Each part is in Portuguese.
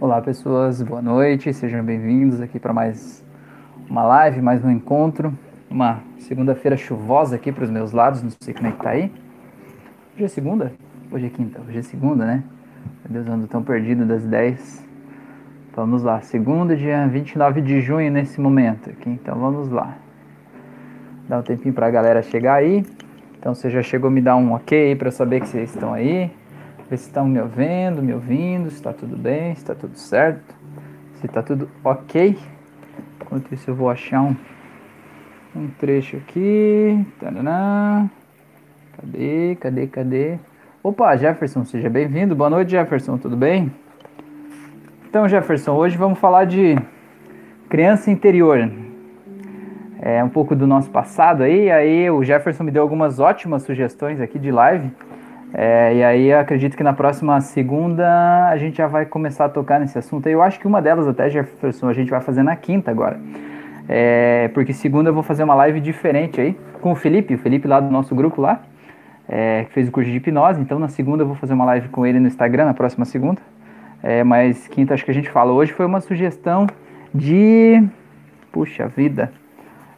Olá pessoas, boa noite, sejam bem-vindos aqui para mais uma live, mais um encontro. Uma segunda-feira chuvosa aqui para os meus lados, não sei como é que tá aí. Hoje é segunda? Hoje é quinta, hoje é segunda, né? Meu Deus, ando tão perdido das 10. Vamos lá, segunda, dia 29 de junho nesse momento aqui, então vamos lá. Dá um tempinho para a galera chegar aí. Então você já chegou me dar um ok para saber que vocês estão aí. Ver se estão me ouvindo, me ouvindo, se está tudo bem, se está tudo certo, se está tudo ok. Enquanto isso eu vou achar um, um trecho aqui. Tadã. Cadê, cadê, cadê? Opa, Jefferson, seja bem-vindo. Boa noite, Jefferson, tudo bem? Então, Jefferson, hoje vamos falar de criança interior. É um pouco do nosso passado aí. Aí o Jefferson me deu algumas ótimas sugestões aqui de live. É, e aí acredito que na próxima segunda a gente já vai começar a tocar nesse assunto. Eu acho que uma delas até, Jefferson, a gente vai fazer na quinta agora. É, porque segunda eu vou fazer uma live diferente aí com o Felipe, o Felipe lá do nosso grupo lá, é, que fez o curso de hipnose. Então na segunda eu vou fazer uma live com ele no Instagram, na próxima segunda. É, mas quinta acho que a gente fala. Hoje foi uma sugestão de. Puxa vida,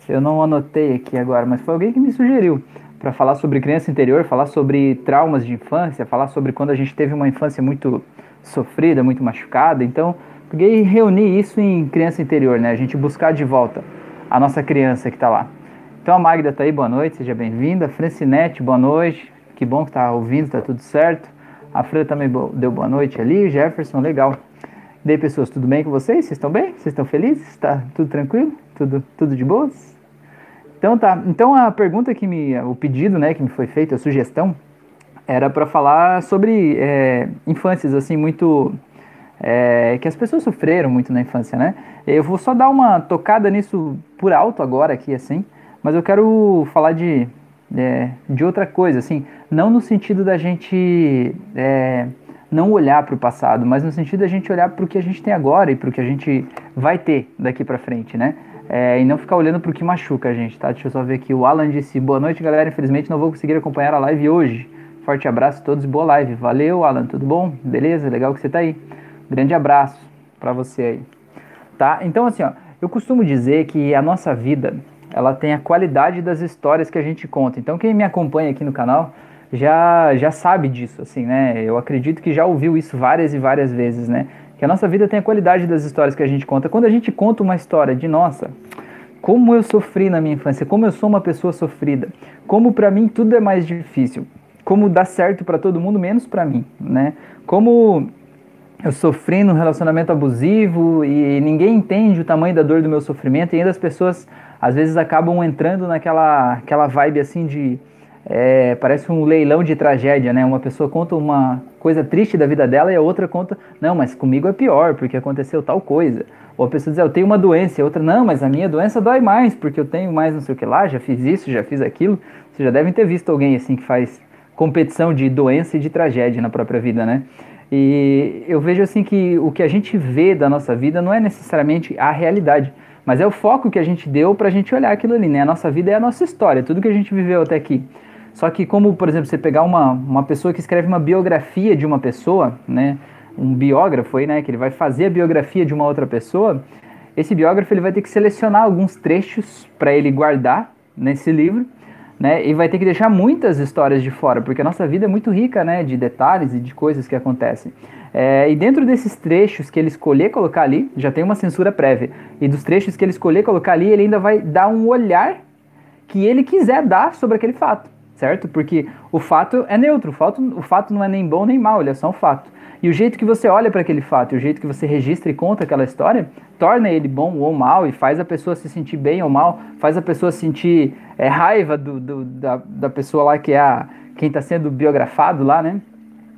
eu não anotei aqui agora, mas foi alguém que me sugeriu para falar sobre criança interior, falar sobre traumas de infância, falar sobre quando a gente teve uma infância muito sofrida, muito machucada. Então, peguei e reuni isso em criança interior, né? A gente buscar de volta a nossa criança que está lá. Então a Magda tá aí, boa noite, seja bem-vinda. Francinete, boa noite. Que bom que tá ouvindo, tá tudo certo. A Fran também deu boa noite ali, Jefferson, legal. E aí, pessoas, tudo bem com vocês? Vocês estão bem? Vocês estão felizes? Está tudo tranquilo? Tudo, tudo de boas? Então tá. Então a pergunta que me, o pedido, né, que me foi feito, a sugestão, era para falar sobre é, infâncias assim muito é, que as pessoas sofreram muito na infância, né? Eu vou só dar uma tocada nisso por alto agora aqui assim, mas eu quero falar de é, de outra coisa, assim, não no sentido da gente é, não olhar para o passado, mas no sentido da gente olhar para o que a gente tem agora e para o que a gente vai ter daqui para frente, né? É, e não ficar olhando para o que machuca a gente, tá? Deixa eu só ver aqui. O Alan disse: Boa noite, galera. Infelizmente não vou conseguir acompanhar a live hoje. Forte abraço a todos, boa live. Valeu, Alan. Tudo bom? Beleza? Legal que você tá aí. Grande abraço para você aí. Tá? Então, assim, ó, eu costumo dizer que a nossa vida ela tem a qualidade das histórias que a gente conta. Então, quem me acompanha aqui no canal já, já sabe disso, assim, né? Eu acredito que já ouviu isso várias e várias vezes, né? Que a nossa vida tem a qualidade das histórias que a gente conta. Quando a gente conta uma história de nossa, como eu sofri na minha infância, como eu sou uma pessoa sofrida, como para mim tudo é mais difícil, como dá certo para todo mundo menos para mim, né? Como eu sofri num relacionamento abusivo e ninguém entende o tamanho da dor do meu sofrimento e ainda as pessoas às vezes acabam entrando naquela aquela vibe assim de é, parece um leilão de tragédia, né? Uma pessoa conta uma coisa triste da vida dela e a outra conta, não, mas comigo é pior, porque aconteceu tal coisa. Ou a pessoa diz, eu tenho uma doença, e a outra, não, mas a minha doença dói mais, porque eu tenho mais não sei o que lá, já fiz isso, já fiz aquilo. Vocês já devem ter visto alguém assim que faz competição de doença e de tragédia na própria vida, né? E eu vejo assim que o que a gente vê da nossa vida não é necessariamente a realidade, mas é o foco que a gente deu para a gente olhar aquilo ali, né? A nossa vida é a nossa história, tudo que a gente viveu até aqui. Só que como, por exemplo, você pegar uma, uma pessoa que escreve uma biografia de uma pessoa, né? Um biógrafo aí, né? Que ele vai fazer a biografia de uma outra pessoa. Esse biógrafo ele vai ter que selecionar alguns trechos para ele guardar nesse livro, né? E vai ter que deixar muitas histórias de fora, porque a nossa vida é muito rica, né? De detalhes e de coisas que acontecem. É, e dentro desses trechos que ele escolher colocar ali, já tem uma censura prévia. E dos trechos que ele escolher colocar ali, ele ainda vai dar um olhar que ele quiser dar sobre aquele fato certo? Porque o fato é neutro, o fato, o fato não é nem bom nem mal, ele é só um fato. E o jeito que você olha para aquele fato, o jeito que você registra e conta aquela história, torna ele bom ou mal e faz a pessoa se sentir bem ou mal, faz a pessoa sentir é, raiva do, do, da, da pessoa lá que é a, quem está sendo biografado lá, né?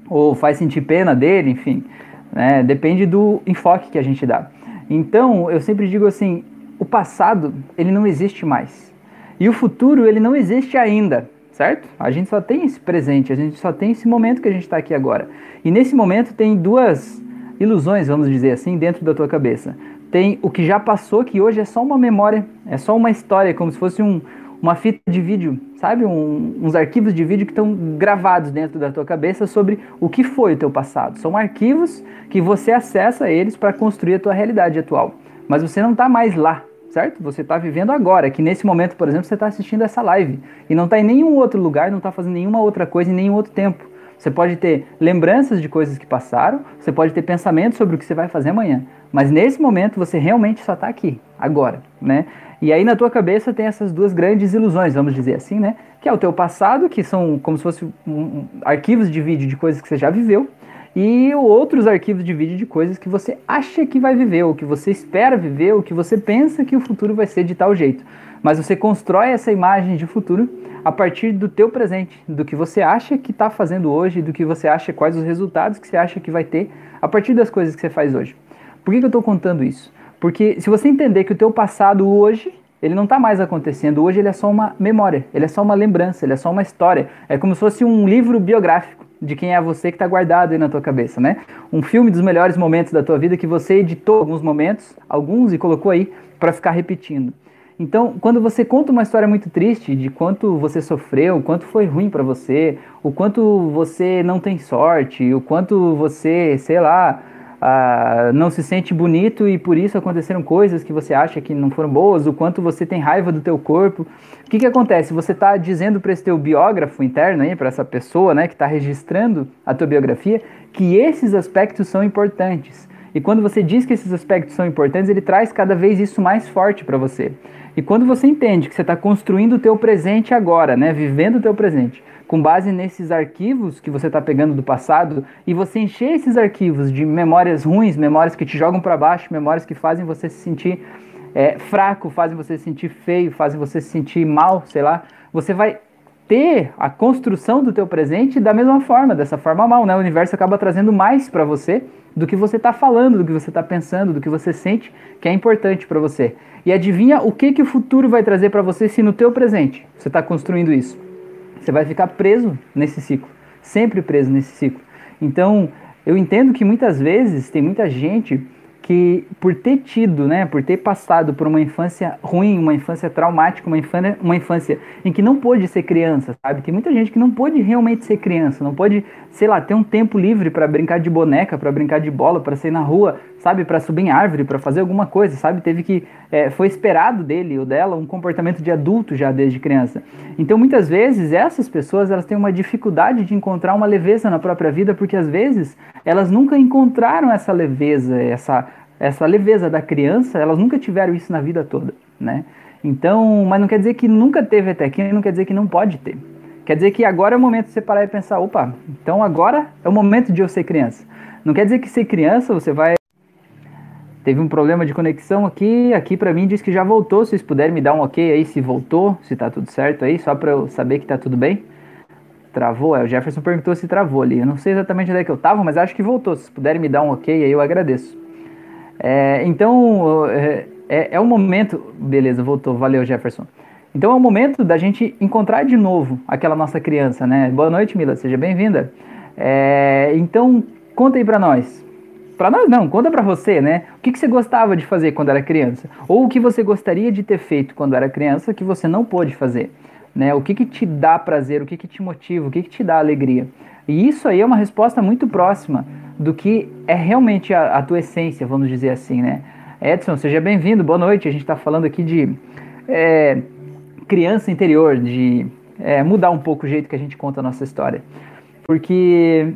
Ou faz sentir pena dele, enfim. Né? Depende do enfoque que a gente dá. Então, eu sempre digo assim, o passado, ele não existe mais. E o futuro, ele não existe ainda certo? A gente só tem esse presente, a gente só tem esse momento que a gente está aqui agora. E nesse momento tem duas ilusões, vamos dizer assim, dentro da tua cabeça. Tem o que já passou, que hoje é só uma memória, é só uma história, como se fosse um, uma fita de vídeo, sabe? Um, uns arquivos de vídeo que estão gravados dentro da tua cabeça sobre o que foi o teu passado. São arquivos que você acessa eles para construir a tua realidade atual. Mas você não está mais lá, certo? Você está vivendo agora, que nesse momento, por exemplo, você está assistindo essa live e não está em nenhum outro lugar, não está fazendo nenhuma outra coisa em nenhum outro tempo. Você pode ter lembranças de coisas que passaram, você pode ter pensamentos sobre o que você vai fazer amanhã, mas nesse momento você realmente só está aqui, agora, né? E aí na tua cabeça tem essas duas grandes ilusões, vamos dizer assim, né? Que é o teu passado, que são como se fossem um, um, arquivos de vídeo de coisas que você já viveu, e outros arquivos de vídeo de coisas que você acha que vai viver, ou que você espera viver, ou que você pensa que o futuro vai ser de tal jeito. Mas você constrói essa imagem de futuro a partir do teu presente, do que você acha que está fazendo hoje, do que você acha, quais os resultados que você acha que vai ter a partir das coisas que você faz hoje. Por que, que eu estou contando isso? Porque se você entender que o teu passado hoje ele não está mais acontecendo. Hoje ele é só uma memória, ele é só uma lembrança, ele é só uma história. É como se fosse um livro biográfico de quem é você que está guardado aí na tua cabeça, né? Um filme dos melhores momentos da tua vida que você editou alguns momentos, alguns e colocou aí para ficar repetindo. Então, quando você conta uma história muito triste de quanto você sofreu, o quanto foi ruim para você, o quanto você não tem sorte, o quanto você, sei lá, ah, não se sente bonito e por isso aconteceram coisas que você acha que não foram boas, o quanto você tem raiva do teu corpo. O que, que acontece? Você está dizendo para esse teu biógrafo interno, para essa pessoa né, que está registrando a tua biografia, que esses aspectos são importantes. E quando você diz que esses aspectos são importantes, ele traz cada vez isso mais forte para você. E quando você entende que você está construindo o teu presente agora, né, vivendo o teu presente, com base nesses arquivos que você está pegando do passado e você encher esses arquivos de memórias ruins, memórias que te jogam para baixo, memórias que fazem você se sentir é, fraco, fazem você se sentir feio, fazem você se sentir mal, sei lá, você vai ter a construção do teu presente da mesma forma, dessa forma mal, né? O universo acaba trazendo mais para você do que você está falando, do que você está pensando, do que você sente que é importante para você. E adivinha o que que o futuro vai trazer para você se no teu presente você está construindo isso? Você vai ficar preso nesse ciclo, sempre preso nesse ciclo. Então, eu entendo que muitas vezes tem muita gente que por ter tido, né, por ter passado por uma infância ruim, uma infância traumática, uma infância, uma infância em que não pôde ser criança, sabe? Tem muita gente que não pôde realmente ser criança, não pode, sei lá, ter um tempo livre para brincar de boneca, para brincar de bola, para sair na rua, sabe? Para subir em árvore, para fazer alguma coisa, sabe? Teve que, é, foi esperado dele ou dela um comportamento de adulto já desde criança. Então, muitas vezes, essas pessoas, elas têm uma dificuldade de encontrar uma leveza na própria vida, porque às vezes elas nunca encontraram essa leveza, essa essa leveza da criança, elas nunca tiveram isso na vida toda, né? Então, mas não quer dizer que nunca teve até aqui, não quer dizer que não pode ter. Quer dizer que agora é o momento de você parar e pensar, opa, então agora é o momento de eu ser criança. Não quer dizer que ser criança você vai Teve um problema de conexão aqui, aqui para mim diz que já voltou, se vocês puderem me dar um OK aí se voltou, se tá tudo certo aí, só para eu saber que tá tudo bem. Travou? É, o Jefferson perguntou se travou ali. Eu não sei exatamente onde é que eu tava, mas acho que voltou. Se puderem me dar um OK aí, eu agradeço. É, então, é, é, é o momento. Beleza, voltou. Valeu, Jefferson. Então é o momento da gente encontrar de novo aquela nossa criança, né? Boa noite, Mila, seja bem-vinda. É, então, conta aí pra nós. Pra nós não, conta pra você, né? O que, que você gostava de fazer quando era criança? Ou o que você gostaria de ter feito quando era criança que você não pôde fazer? Né? O que, que te dá prazer? O que, que te motiva? O que, que te dá alegria? E isso aí é uma resposta muito próxima do que é realmente a, a tua essência, vamos dizer assim, né? Edson, seja bem-vindo, boa noite. A gente está falando aqui de é, criança interior, de é, mudar um pouco o jeito que a gente conta a nossa história. Porque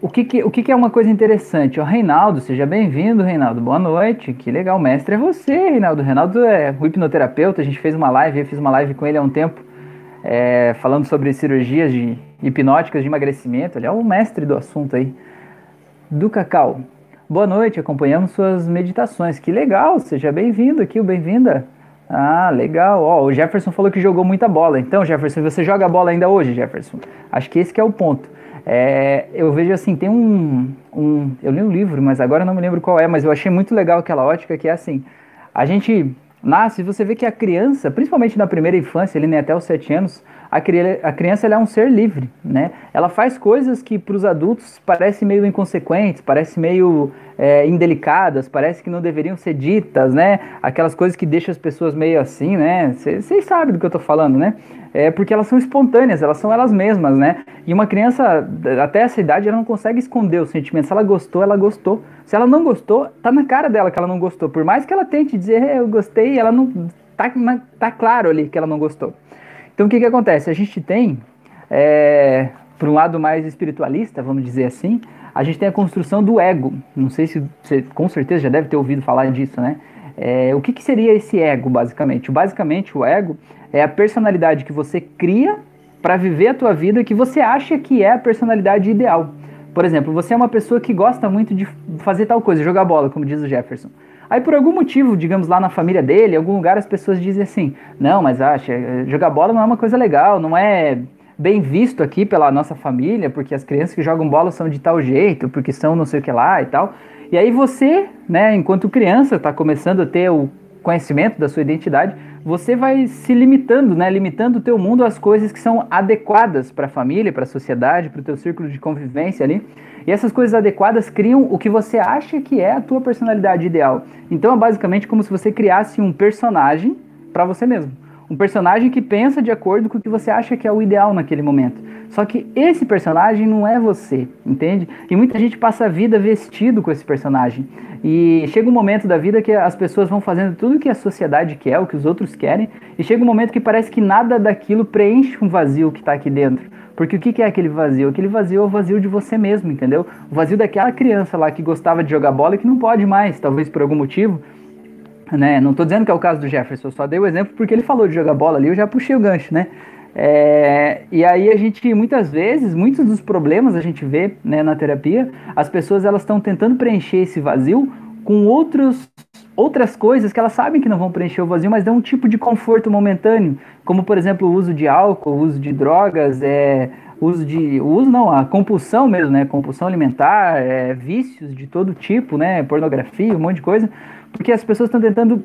o que, que o que, que, é uma coisa interessante? O Reinaldo, seja bem-vindo, Reinaldo. Boa noite. Que legal, mestre é você, Reinaldo. Reinaldo é um hipnoterapeuta. A gente fez uma live, eu fiz uma live com ele há um tempo, é, falando sobre cirurgias de hipnóticas de emagrecimento. Ele é o mestre do assunto aí do Cacau. Boa noite, acompanhamos suas meditações. Que legal, seja bem-vindo aqui, bem-vinda. Ah, legal. Ó, o Jefferson falou que jogou muita bola. Então, Jefferson, você joga bola ainda hoje, Jefferson? Acho que esse que é o ponto. É, eu vejo assim, tem um, um. Eu li um livro, mas agora não me lembro qual é, mas eu achei muito legal aquela ótica que é assim. A gente nasce, você vê que a criança, principalmente na primeira infância, ali né, até os sete anos, a, a criança é um ser livre, né? Ela faz coisas que para os adultos parecem meio inconsequentes, parecem meio é, indelicadas, parece que não deveriam ser ditas, né? Aquelas coisas que deixam as pessoas meio assim, né? Vocês sabem do que eu tô falando, né? É porque elas são espontâneas, elas são elas mesmas, né? E uma criança, até essa idade, ela não consegue esconder os sentimentos. Se ela gostou, ela gostou. Se ela não gostou, tá na cara dela que ela não gostou. Por mais que ela tente dizer, é, eu gostei, ela não. Tá, tá claro ali que ela não gostou. Então o que, que acontece? A gente tem, é, por um lado mais espiritualista, vamos dizer assim, a gente tem a construção do ego. Não sei se você com certeza já deve ter ouvido falar disso, né? É, o que, que seria esse ego, basicamente? Basicamente, o ego é a personalidade que você cria para viver a tua vida que você acha que é a personalidade ideal. Por exemplo, você é uma pessoa que gosta muito de fazer tal coisa, jogar bola, como diz o Jefferson. Aí por algum motivo, digamos lá na família dele, em algum lugar as pessoas dizem assim: "Não, mas acha, jogar bola não é uma coisa legal, não é bem visto aqui pela nossa família, porque as crianças que jogam bola são de tal jeito, porque são não sei o que lá e tal". E aí você, né, enquanto criança, está começando a ter o conhecimento da sua identidade, você vai se limitando, né, limitando o teu mundo às coisas que são adequadas para a família, para a sociedade, para o teu círculo de convivência ali. E essas coisas adequadas criam o que você acha que é a tua personalidade ideal. Então é basicamente como se você criasse um personagem para você mesmo. Um personagem que pensa de acordo com o que você acha que é o ideal naquele momento. Só que esse personagem não é você, entende? E muita gente passa a vida vestido com esse personagem. E chega um momento da vida que as pessoas vão fazendo tudo que a sociedade quer, o que os outros querem, e chega um momento que parece que nada daquilo preenche um vazio que está aqui dentro. Porque o que é aquele vazio? Aquele vazio é o vazio de você mesmo, entendeu? O vazio daquela criança lá que gostava de jogar bola e que não pode mais, talvez por algum motivo. Né? Não estou dizendo que é o caso do Jefferson, só dei o exemplo porque ele falou de jogar bola ali, eu já puxei o gancho, né? É, e aí a gente, muitas vezes, muitos dos problemas a gente vê né, na terapia, as pessoas elas estão tentando preencher esse vazio com outros, outras coisas que elas sabem que não vão preencher o vazio, mas dão um tipo de conforto momentâneo, como por exemplo o uso de álcool, o uso de drogas, é, uso de. Uso não, a compulsão mesmo, né? Compulsão alimentar, é, vícios de todo tipo, né? Pornografia, um monte de coisa, porque as pessoas estão tentando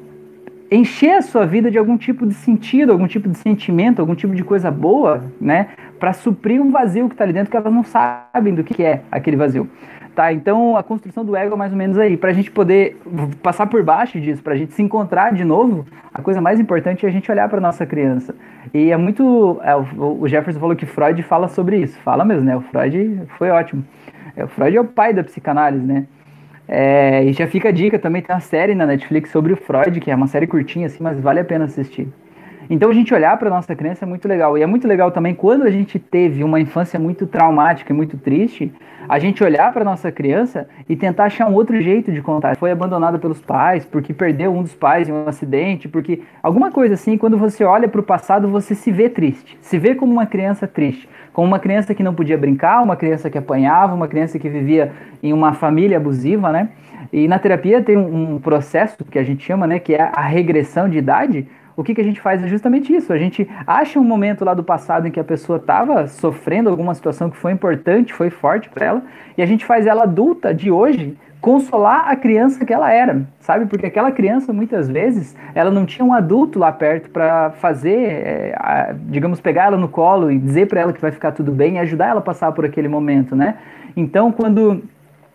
encher a sua vida de algum tipo de sentido, algum tipo de sentimento, algum tipo de coisa boa, né? Para suprir um vazio que está ali dentro que elas não sabem do que é aquele vazio. Tá, então a construção do ego é mais ou menos aí. Para a gente poder passar por baixo disso, para a gente se encontrar de novo, a coisa mais importante é a gente olhar para nossa criança. E é muito. É, o Jefferson falou que Freud fala sobre isso. Fala mesmo, né? O Freud foi ótimo. É, o Freud é o pai da psicanálise, né? É, e já fica a dica também, tem uma série na Netflix sobre o Freud, que é uma série curtinha assim, mas vale a pena assistir. Então a gente olhar para nossa criança é muito legal. E é muito legal também quando a gente teve uma infância muito traumática e muito triste, a gente olhar para nossa criança e tentar achar um outro jeito de contar. Foi abandonada pelos pais, porque perdeu um dos pais em um acidente, porque alguma coisa assim, quando você olha para o passado, você se vê triste, se vê como uma criança triste como uma criança que não podia brincar, uma criança que apanhava, uma criança que vivia em uma família abusiva, né? E na terapia tem um, processo que a gente chama, né, que é a regressão de idade. O que, que a gente faz é justamente isso. A gente acha um momento lá do passado em que a pessoa estava sofrendo alguma situação que foi importante, foi forte para ela, e a gente faz ela adulta de hoje consolar a criança que ela era, sabe? Porque aquela criança, muitas vezes, ela não tinha um adulto lá perto para fazer, é, a, digamos, pegar ela no colo e dizer para ela que vai ficar tudo bem e ajudar ela a passar por aquele momento, né? Então, quando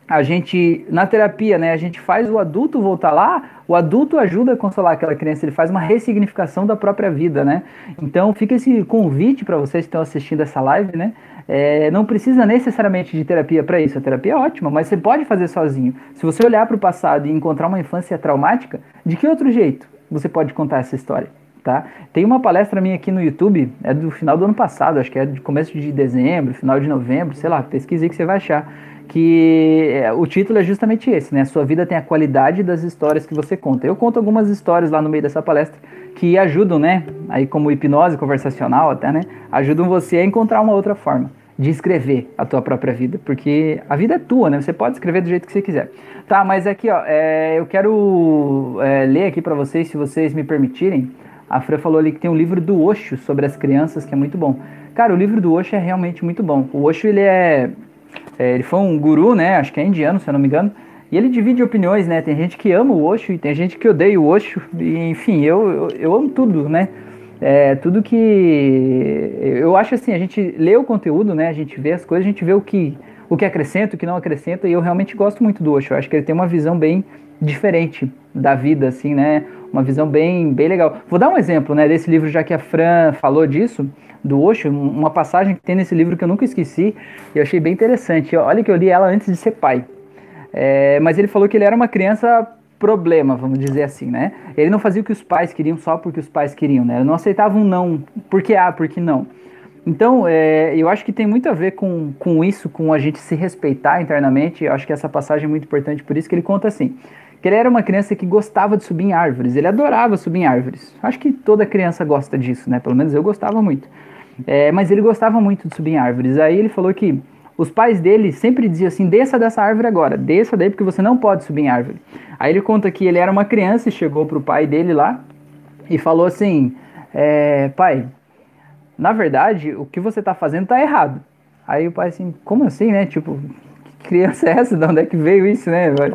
a gente, na terapia, né, a gente faz o adulto voltar lá, o adulto ajuda a consolar aquela criança, ele faz uma ressignificação da própria vida, né? Então fica esse convite para vocês que estão assistindo essa live, né? É, não precisa necessariamente de terapia para isso, a terapia é ótima, mas você pode fazer sozinho. Se você olhar para o passado e encontrar uma infância traumática, de que outro jeito você pode contar essa história? Tá? Tem uma palestra minha aqui no YouTube, é do final do ano passado, acho que é de começo de dezembro, final de novembro, sei lá, pesquise aí que você vai achar que é, o título é justamente esse, né? Sua vida tem a qualidade das histórias que você conta. Eu conto algumas histórias lá no meio dessa palestra que ajudam, né? Aí como hipnose conversacional até, né? Ajudam você a encontrar uma outra forma de escrever a tua própria vida, porque a vida é tua, né? Você pode escrever do jeito que você quiser. Tá, mas aqui, ó, é, eu quero é, ler aqui para vocês, se vocês me permitirem. A Fran falou ali que tem um livro do Osho sobre as crianças, que é muito bom. Cara, o livro do Osho é realmente muito bom. O Osho, ele é, ele foi um guru, né? Acho que é indiano, se eu não me engano. E ele divide opiniões, né? Tem gente que ama o Osho e tem gente que odeia o Osho. E, enfim, eu, eu, eu amo tudo, né? É, tudo que. Eu acho assim, a gente lê o conteúdo, né? A gente vê as coisas, a gente vê o que, o que acrescenta, o que não acrescenta, e eu realmente gosto muito do Osho. Eu acho que ele tem uma visão bem diferente da vida, assim, né? Uma visão bem, bem legal. Vou dar um exemplo, né, desse livro, já que a Fran falou disso, do Osho, uma passagem que tem nesse livro que eu nunca esqueci, e eu achei bem interessante. Olha que eu li ela antes de ser pai. É, mas ele falou que ele era uma criança problema, vamos dizer assim, né? Ele não fazia o que os pais queriam só porque os pais queriam, né? Ele não aceitava um não, porque ah, porque não. Então, é, eu acho que tem muito a ver com, com isso, com a gente se respeitar internamente. Eu acho que essa passagem é muito importante, por isso que ele conta assim: que ele era uma criança que gostava de subir em árvores, ele adorava subir em árvores. Acho que toda criança gosta disso, né? Pelo menos eu gostava muito. É, mas ele gostava muito de subir em árvores. Aí ele falou que os pais dele sempre diziam assim: desça dessa árvore agora, desça daí porque você não pode subir em árvore. Aí ele conta que ele era uma criança e chegou pro pai dele lá e falou assim: é, pai, na verdade, o que você tá fazendo tá errado. Aí o pai assim: como assim, né? Tipo, que criança é essa? De onde é que veio isso, né? Vai,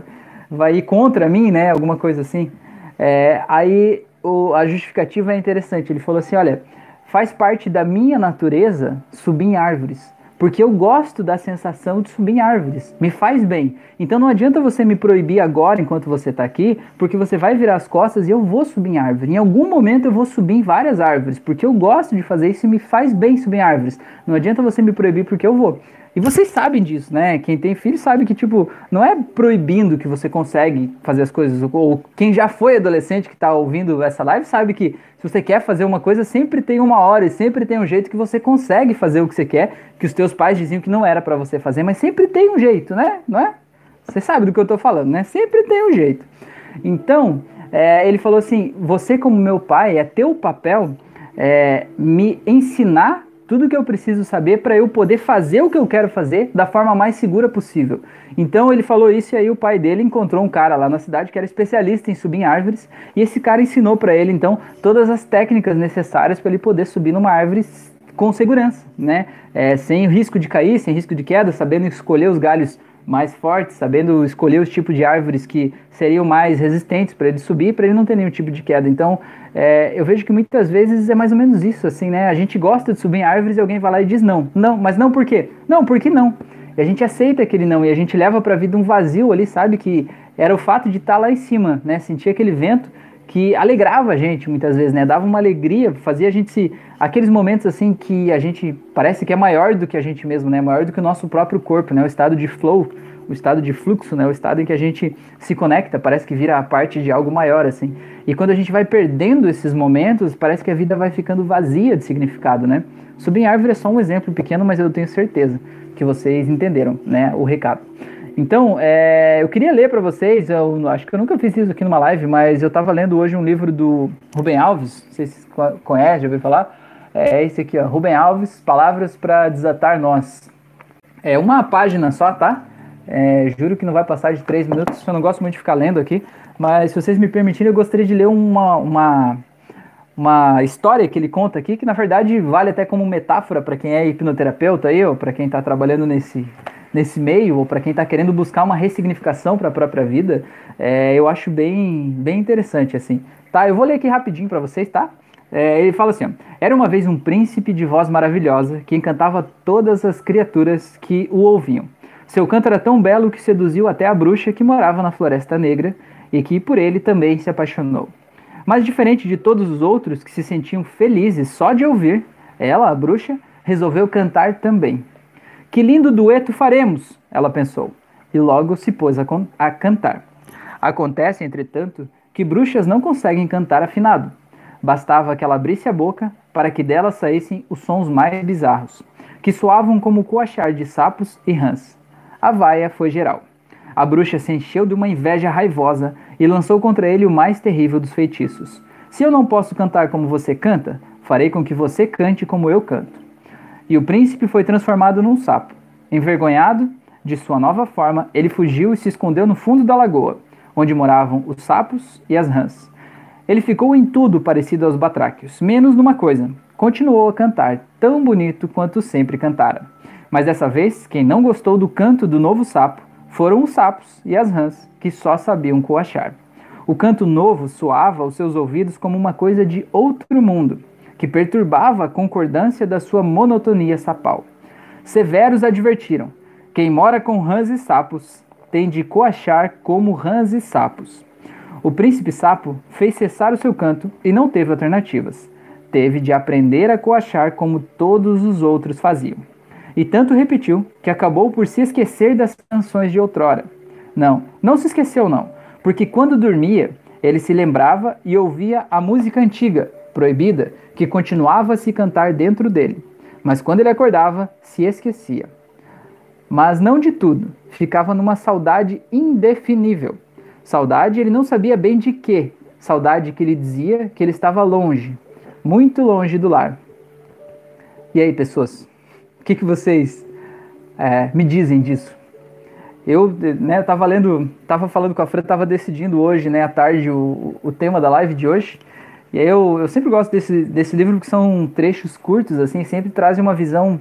vai ir contra mim, né? Alguma coisa assim. É, aí o, a justificativa é interessante. Ele falou assim: olha, faz parte da minha natureza subir em árvores porque eu gosto da sensação de subir em árvores, me faz bem. Então não adianta você me proibir agora enquanto você está aqui, porque você vai virar as costas e eu vou subir em árvore. Em algum momento eu vou subir em várias árvores, porque eu gosto de fazer isso e me faz bem subir em árvores. Não adianta você me proibir porque eu vou. E vocês sabem disso, né? Quem tem filho sabe que, tipo, não é proibindo que você consegue fazer as coisas. Ou quem já foi adolescente que está ouvindo essa live sabe que se você quer fazer uma coisa, sempre tem uma hora e sempre tem um jeito que você consegue fazer o que você quer, que os teus pais diziam que não era para você fazer, mas sempre tem um jeito, né? Não é? Você sabe do que eu estou falando, né? Sempre tem um jeito. Então, é, ele falou assim: você, como meu pai, é teu papel é, me ensinar tudo que eu preciso saber para eu poder fazer o que eu quero fazer da forma mais segura possível. Então ele falou isso e aí o pai dele encontrou um cara lá na cidade que era especialista em subir em árvores e esse cara ensinou para ele então todas as técnicas necessárias para ele poder subir numa árvore com segurança, né? É, sem risco de cair, sem risco de queda, sabendo escolher os galhos mais fortes, sabendo escolher os tipos de árvores que seriam mais resistentes para ele subir, para ele não ter nenhum tipo de queda. Então, é, eu vejo que muitas vezes é mais ou menos isso, assim, né? A gente gosta de subir em árvores e alguém vai lá e diz não. Não, mas não por quê? Não, porque não. E a gente aceita aquele não e a gente leva para a vida um vazio ali, sabe? Que era o fato de estar tá lá em cima, né? Sentir aquele vento que alegrava a gente muitas vezes, né? Dava uma alegria, fazia a gente se. Aqueles momentos assim que a gente parece que é maior do que a gente mesmo, né? Maior do que o nosso próprio corpo, né? O estado de flow, o estado de fluxo, né? O estado em que a gente se conecta, parece que vira a parte de algo maior, assim. E quando a gente vai perdendo esses momentos, parece que a vida vai ficando vazia de significado, né? Subir em árvore é só um exemplo pequeno, mas eu tenho certeza que vocês entenderam, né? O recado. Então, é, eu queria ler para vocês, eu acho que eu nunca fiz isso aqui numa live, mas eu estava lendo hoje um livro do Rubem Alves, não sei se vocês conhecem, já ouviram falar? É esse aqui, ó, Rubem Alves, Palavras para Desatar Nós. É uma página só, tá? É, juro que não vai passar de três minutos, eu não gosto muito de ficar lendo aqui, mas se vocês me permitirem, eu gostaria de ler uma, uma, uma história que ele conta aqui, que na verdade vale até como metáfora para quem é hipnoterapeuta aí, ou para quem está trabalhando nesse, nesse meio, ou para quem está querendo buscar uma ressignificação para a própria vida, é, eu acho bem, bem interessante, assim. Tá, eu vou ler aqui rapidinho para vocês, tá? É, ele fala assim: ó, Era uma vez um príncipe de voz maravilhosa que encantava todas as criaturas que o ouviam. Seu canto era tão belo que seduziu até a bruxa que morava na Floresta Negra e que por ele também se apaixonou. Mas diferente de todos os outros que se sentiam felizes só de ouvir, ela, a bruxa, resolveu cantar também. Que lindo dueto faremos, ela pensou, e logo se pôs a, a cantar. Acontece, entretanto, que bruxas não conseguem cantar afinado. Bastava que ela abrisse a boca para que dela saíssem os sons mais bizarros, que soavam como o coachar de sapos e rãs. A vaia foi geral. A bruxa se encheu de uma inveja raivosa e lançou contra ele o mais terrível dos feitiços. Se eu não posso cantar como você canta, farei com que você cante como eu canto. E o príncipe foi transformado num sapo. Envergonhado de sua nova forma, ele fugiu e se escondeu no fundo da lagoa, onde moravam os sapos e as rãs. Ele ficou em tudo parecido aos batráquios, menos numa coisa: continuou a cantar tão bonito quanto sempre cantara. Mas dessa vez, quem não gostou do canto do novo sapo foram os sapos e as rãs, que só sabiam coachar. O canto novo soava aos seus ouvidos como uma coisa de outro mundo, que perturbava a concordância da sua monotonia sapal. Severos advertiram: quem mora com rãs e sapos tem de coachar como rãs e sapos. O príncipe sapo fez cessar o seu canto e não teve alternativas. Teve de aprender a coachar como todos os outros faziam. E tanto repetiu que acabou por se esquecer das canções de outrora. Não, não se esqueceu não, porque quando dormia, ele se lembrava e ouvia a música antiga, proibida, que continuava a se cantar dentro dele. Mas quando ele acordava, se esquecia mas não de tudo. Ficava numa saudade indefinível. Saudade ele não sabia bem de quê. Saudade que ele dizia que ele estava longe, muito longe do lar. E aí, pessoas, o que, que vocês é, me dizem disso? Eu, né, tava lendo, tava falando com a Fran, tava decidindo hoje, né, à tarde, o, o tema da live de hoje. E aí eu, eu sempre gosto desse, desse livro porque são trechos curtos, assim, sempre trazem uma visão,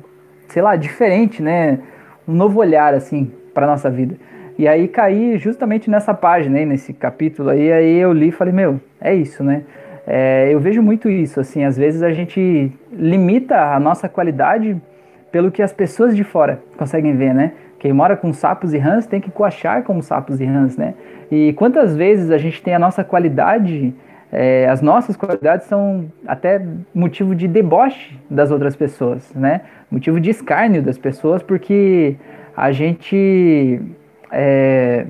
sei lá, diferente, né? um novo olhar assim para nossa vida. E aí caí justamente nessa página, aí, nesse capítulo aí, aí eu li e falei, meu, é isso, né? É, eu vejo muito isso, assim, às vezes a gente limita a nossa qualidade pelo que as pessoas de fora conseguem ver, né? Quem mora com sapos e rãs tem que coachar como sapos e rãs, né? E quantas vezes a gente tem a nossa qualidade, é, as nossas qualidades são até motivo de deboche das outras pessoas, né? motivo de escárnio das pessoas, porque a gente é,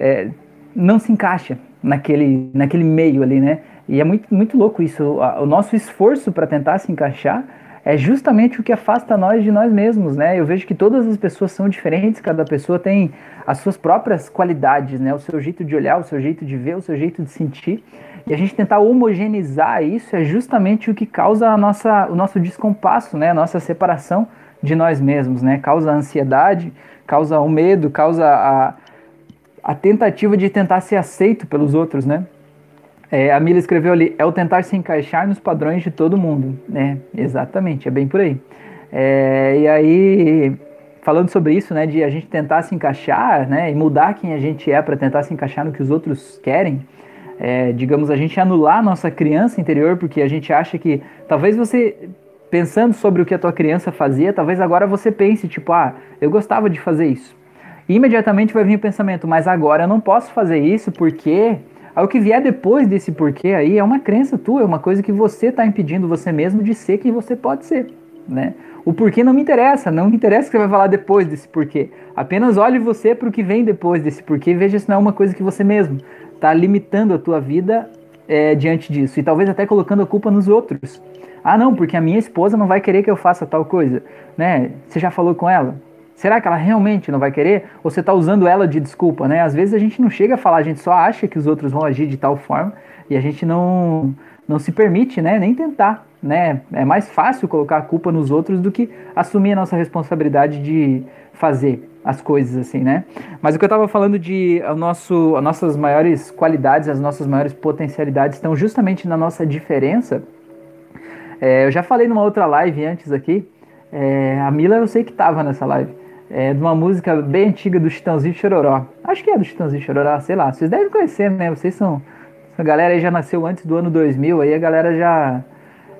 é, não se encaixa naquele, naquele meio ali, né? E é muito, muito louco isso. O nosso esforço para tentar se encaixar é justamente o que afasta nós de nós mesmos, né? Eu vejo que todas as pessoas são diferentes, cada pessoa tem as suas próprias qualidades, né? O seu jeito de olhar, o seu jeito de ver, o seu jeito de sentir. E a gente tentar homogeneizar isso é justamente o que causa a nossa, o nosso descompasso, né? A nossa separação de nós mesmos, né? Causa a ansiedade, causa o medo, causa a, a tentativa de tentar ser aceito pelos outros, né? É, a Mila escreveu ali, é o tentar se encaixar nos padrões de todo mundo, né? Exatamente, é bem por aí. É, e aí, falando sobre isso, né, de a gente tentar se encaixar, né, e mudar quem a gente é para tentar se encaixar no que os outros querem, é, digamos, a gente anular a nossa criança interior, porque a gente acha que talvez você, pensando sobre o que a tua criança fazia, talvez agora você pense, tipo, ah, eu gostava de fazer isso. E imediatamente vai vir o pensamento, mas agora eu não posso fazer isso porque. Aí o que vier depois desse porquê aí é uma crença tua, é uma coisa que você está impedindo você mesmo de ser quem você pode ser, né? O porquê não me interessa, não me interessa o que você vai falar depois desse porquê. Apenas olhe você para o que vem depois desse porquê e veja se não é uma coisa que você mesmo está limitando a tua vida é, diante disso. E talvez até colocando a culpa nos outros. Ah, não, porque a minha esposa não vai querer que eu faça tal coisa. Né? Você já falou com ela? Será que ela realmente não vai querer? Ou você está usando ela de desculpa, né? Às vezes a gente não chega a falar, a gente só acha que os outros vão agir de tal forma e a gente não, não se permite, né? Nem tentar, né? É mais fácil colocar a culpa nos outros do que assumir a nossa responsabilidade de fazer as coisas, assim, né? Mas o que eu estava falando de o nosso, as nossas maiores qualidades, as nossas maiores potencialidades estão justamente na nossa diferença. É, eu já falei numa outra live antes aqui, é, a Mila eu sei que estava nessa live, é, de uma música bem antiga do Chitãozinho Chororó. Acho que é do Chitãozinho Chororó, sei lá. Vocês devem conhecer, né? Vocês são... A galera aí já nasceu antes do ano 2000, aí a galera já,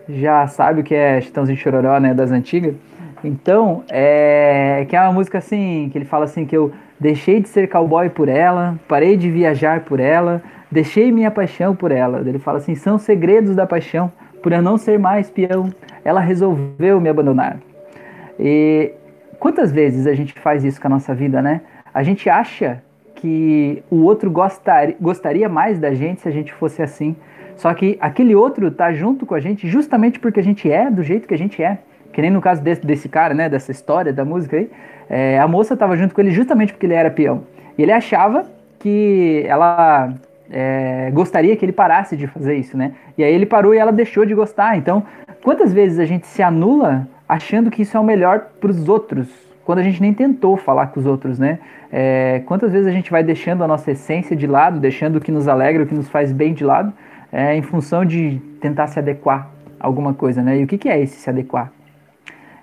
já sabe o que é Chitãozinho Chororó, né? Das antigas. Então, é, que é uma música assim, que ele fala assim que eu deixei de ser cowboy por ela, parei de viajar por ela, deixei minha paixão por ela. Ele fala assim, são segredos da paixão, por eu não ser mais peão, ela resolveu me abandonar. E quantas vezes a gente faz isso com a nossa vida, né? A gente acha que o outro gostaria, gostaria mais da gente se a gente fosse assim. Só que aquele outro tá junto com a gente justamente porque a gente é do jeito que a gente é que nem no caso desse, desse cara, né, dessa história da música aí, é, a moça estava junto com ele justamente porque ele era peão. E ele achava que ela é, gostaria que ele parasse de fazer isso, né? E aí ele parou e ela deixou de gostar. Então, quantas vezes a gente se anula achando que isso é o melhor para os outros, quando a gente nem tentou falar com os outros, né? É, quantas vezes a gente vai deixando a nossa essência de lado, deixando o que nos alegra, o que nos faz bem de lado, é, em função de tentar se adequar a alguma coisa, né? E o que, que é esse se adequar?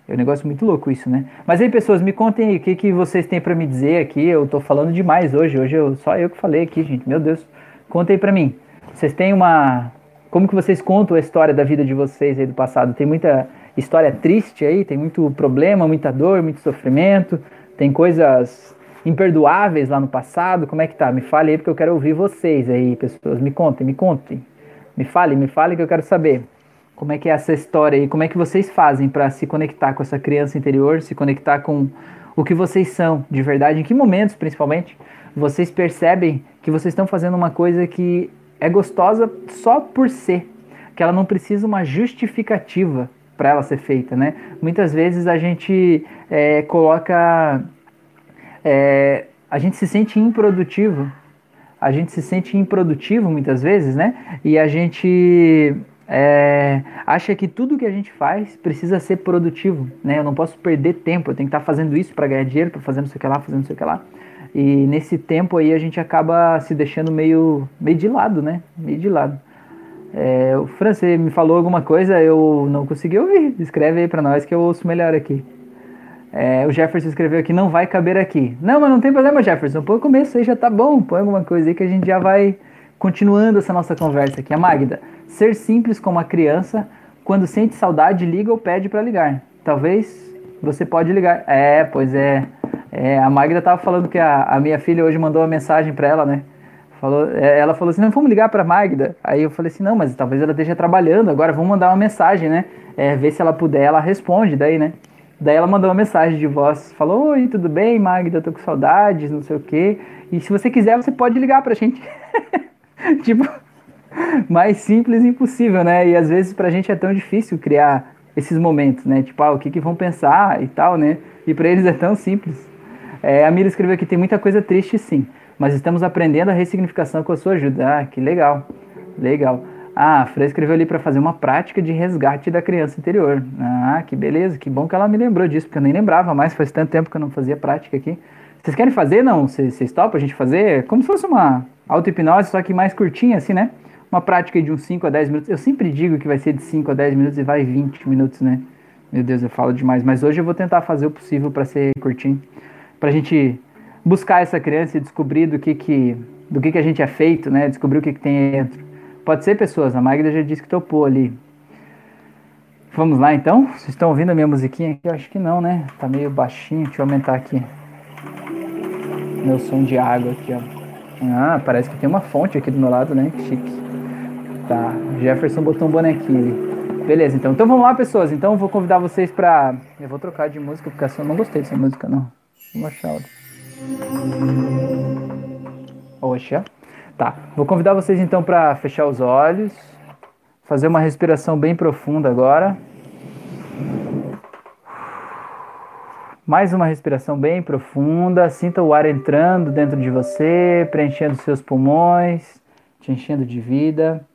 É um negócio muito louco isso, né? Mas aí, pessoas, me contem aí o que, que vocês têm para me dizer aqui. Eu tô falando demais hoje. Hoje eu, só eu que falei aqui, gente. Meu Deus. Contem aí pra mim. Vocês têm uma, Como que vocês contam a história da vida de vocês aí do passado? Tem muita história triste aí, tem muito problema, muita dor, muito sofrimento, tem coisas imperdoáveis lá no passado. Como é que tá? Me fale aí porque eu quero ouvir vocês aí, pessoas. Me contem, me contem. Me fale, me fale que eu quero saber. Como é que é essa história aí? Como é que vocês fazem para se conectar com essa criança interior, se conectar com o que vocês são de verdade? Em que momentos, principalmente, vocês percebem que vocês estão fazendo uma coisa que é gostosa só por ser, que ela não precisa uma justificativa para ela ser feita, né? Muitas vezes a gente é, coloca, é, a gente se sente improdutivo, a gente se sente improdutivo muitas vezes, né? E a gente é, acha que tudo que a gente faz precisa ser produtivo, né? Eu não posso perder tempo, eu tenho que estar fazendo isso para ganhar dinheiro, para fazer não sei o que lá, fazendo não sei o que lá. E nesse tempo aí a gente acaba se deixando meio, meio de lado, né? Meio de lado. É, o Fran, você me falou alguma coisa, eu não consegui ouvir. Escreve aí para nós que eu ouço melhor aqui. É, o Jefferson escreveu aqui, não vai caber aqui. Não, mas não tem problema, Jefferson. Põe o começo aí, já tá bom. Põe alguma coisa aí que a gente já vai continuando essa nossa conversa aqui. A Magda, ser simples como a criança, quando sente saudade, liga ou pede para ligar. Talvez você pode ligar. É, pois é. é a Magda tava falando que a, a minha filha hoje mandou uma mensagem para ela, né? Falou, é, ela falou assim, não, vamos ligar para Magda. Aí eu falei assim, não, mas talvez ela esteja trabalhando, agora vamos mandar uma mensagem, né? É, ver se ela puder, ela responde daí, né? Daí ela mandou uma mensagem de voz, falou, oi, tudo bem, Magda, tô com saudades, não sei o quê. E se você quiser, você pode ligar pra gente. tipo, mais simples impossível, né? E às vezes pra gente é tão difícil criar esses momentos, né? Tipo, ah, o que, que vão pensar e tal, né? E pra eles é tão simples. É, a Mira escreveu que tem muita coisa triste, sim mas estamos aprendendo a ressignificação com a sua ajuda. Ah, que legal, legal. Ah, a Fran escreveu ali para fazer uma prática de resgate da criança interior. Ah, que beleza, que bom que ela me lembrou disso, porque eu nem lembrava mais, faz tanto tempo que eu não fazia prática aqui. Vocês querem fazer, não? Vocês topam a gente fazer? Como se fosse uma auto-hipnose, só que mais curtinha, assim, né? Uma prática de uns 5 a 10 minutos. Eu sempre digo que vai ser de 5 a 10 minutos e vai 20 minutos, né? Meu Deus, eu falo demais. Mas hoje eu vou tentar fazer o possível para ser curtinho. Pra gente buscar essa criança e descobrir do que que, do que, que a gente é feito, né? Descobrir o que, que tem dentro. Pode ser, pessoas? A Magda já disse que topou ali. Vamos lá, então? Vocês estão ouvindo a minha musiquinha aqui? Eu acho que não, né? Tá meio baixinho. Deixa eu aumentar aqui. Meu som de água aqui, ó. Ah, parece que tem uma fonte aqui do meu lado, né? Que chique. Tá. Jefferson botou um bonequinho. Beleza, então. Então vamos lá, pessoas. Então eu vou convidar vocês pra... Eu vou trocar de música, porque eu não gostei dessa música, não. Vamos achar outra. Oxa. Tá. Vou convidar vocês então para fechar os olhos, fazer uma respiração bem profunda agora. Mais uma respiração bem profunda. Sinta o ar entrando dentro de você, preenchendo seus pulmões, te enchendo de vida.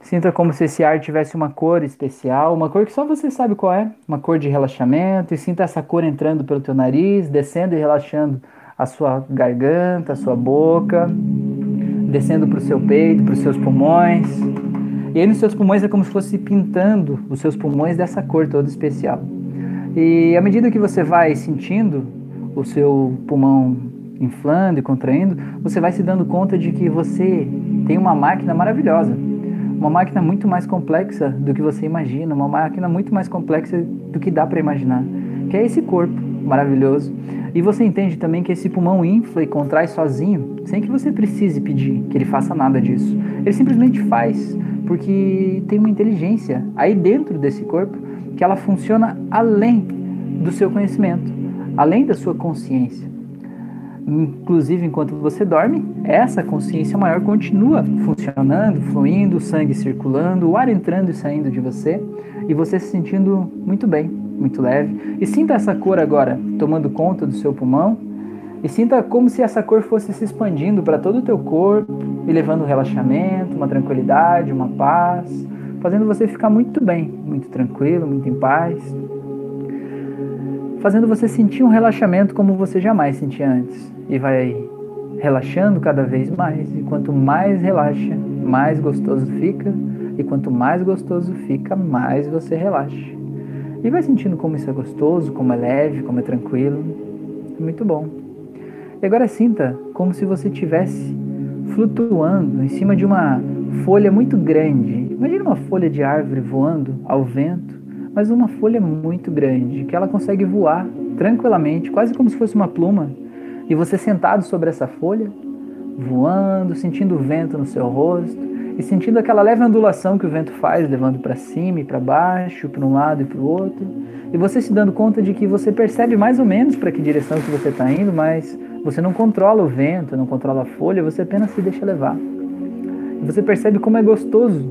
Sinta como se esse ar tivesse uma cor especial, uma cor que só você sabe qual é, uma cor de relaxamento. E sinta essa cor entrando pelo teu nariz, descendo e relaxando a sua garganta, a sua boca, descendo para o seu peito, para os seus pulmões. E aí nos seus pulmões é como se fosse pintando os seus pulmões dessa cor toda especial. E à medida que você vai sentindo o seu pulmão inflando e contraindo, você vai se dando conta de que você tem uma máquina maravilhosa. Uma máquina muito mais complexa do que você imagina, uma máquina muito mais complexa do que dá para imaginar, que é esse corpo maravilhoso e você entende também que esse pulmão infla e contrai sozinho, sem que você precise pedir que ele faça nada disso. Ele simplesmente faz, porque tem uma inteligência aí dentro desse corpo que ela funciona além do seu conhecimento, além da sua consciência. Inclusive, enquanto você dorme, essa consciência maior continua funcionando, fluindo, o sangue circulando, o ar entrando e saindo de você e você se sentindo muito bem, muito leve. E sinta essa cor agora tomando conta do seu pulmão. E sinta como se essa cor fosse se expandindo para todo o teu corpo e levando um relaxamento, uma tranquilidade, uma paz, fazendo você ficar muito bem, muito tranquilo, muito em paz. Fazendo você sentir um relaxamento como você jamais sentia antes. E vai relaxando cada vez mais. E quanto mais relaxa, mais gostoso fica. E quanto mais gostoso fica, mais você relaxa. E vai sentindo como isso é gostoso, como é leve, como é tranquilo. É muito bom. E agora sinta como se você estivesse flutuando em cima de uma folha muito grande, Imagina uma folha de árvore voando ao vento, mas uma folha muito grande, que ela consegue voar tranquilamente, quase como se fosse uma pluma, e você sentado sobre essa folha, voando, sentindo o vento no seu rosto e sentindo aquela leve ondulação que o vento faz, levando para cima e para baixo, para um lado e para o outro, e você se dando conta de que você percebe mais ou menos para que direção que você está indo, mas você não controla o vento, não controla a folha, você apenas se deixa levar. E você percebe como é gostoso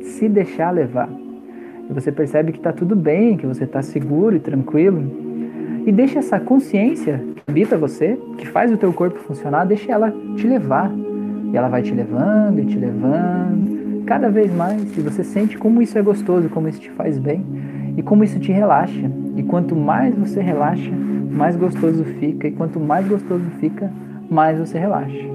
se deixar levar. E você percebe que está tudo bem, que você está seguro e tranquilo. E deixa essa consciência que habita você, que faz o teu corpo funcionar, deixa ela te levar. E ela vai te levando e te levando, cada vez mais. E você sente como isso é gostoso, como isso te faz bem e como isso te relaxa. E quanto mais você relaxa, mais gostoso fica. E quanto mais gostoso fica, mais você relaxa.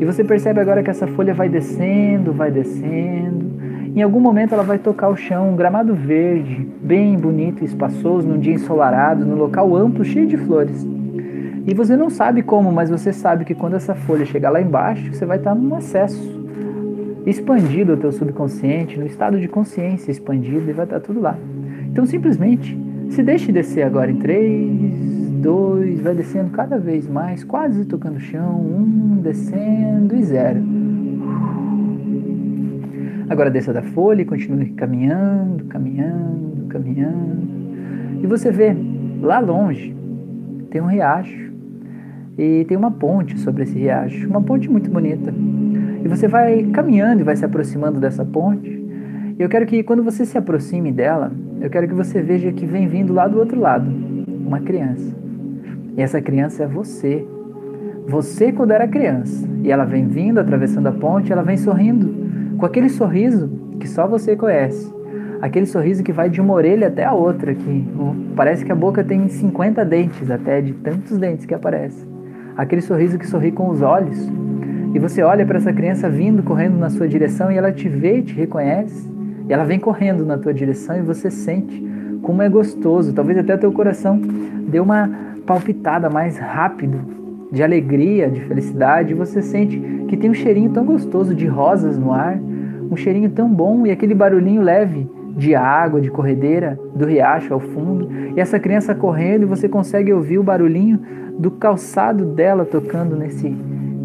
E você percebe agora que essa folha vai descendo, vai descendo. Em algum momento ela vai tocar o chão, um gramado verde, bem bonito e espaçoso, num dia ensolarado, num local amplo, cheio de flores. E você não sabe como, mas você sabe que quando essa folha chegar lá embaixo, você vai estar num acesso expandido ao teu subconsciente, no estado de consciência expandido e vai estar tudo lá. Então simplesmente se deixe descer agora em 3, 2, vai descendo cada vez mais, quase tocando o chão, 1, um, descendo e 0. Agora desça da folha e continue caminhando, caminhando, caminhando. E você vê lá longe tem um riacho e tem uma ponte sobre esse riacho, uma ponte muito bonita. E você vai caminhando e vai se aproximando dessa ponte. E eu quero que quando você se aproxime dela, eu quero que você veja que vem vindo lá do outro lado uma criança. E essa criança é você. Você quando era criança. E ela vem vindo, atravessando a ponte, ela vem sorrindo, com aquele sorriso que só você conhece. Aquele sorriso que vai de uma orelha até a outra, que parece que a boca tem 50 dentes, até de tantos dentes que aparecem. Aquele sorriso que sorri com os olhos. E você olha para essa criança vindo, correndo na sua direção, e ela te vê, te reconhece. E ela vem correndo na tua direção e você sente como é gostoso. Talvez até teu coração dê uma palpitada mais rápido de alegria, de felicidade. Você sente que tem um cheirinho tão gostoso de rosas no ar, um cheirinho tão bom e aquele barulhinho leve de água, de corredeira, do riacho ao fundo. E essa criança correndo e você consegue ouvir o barulhinho do calçado dela tocando nesse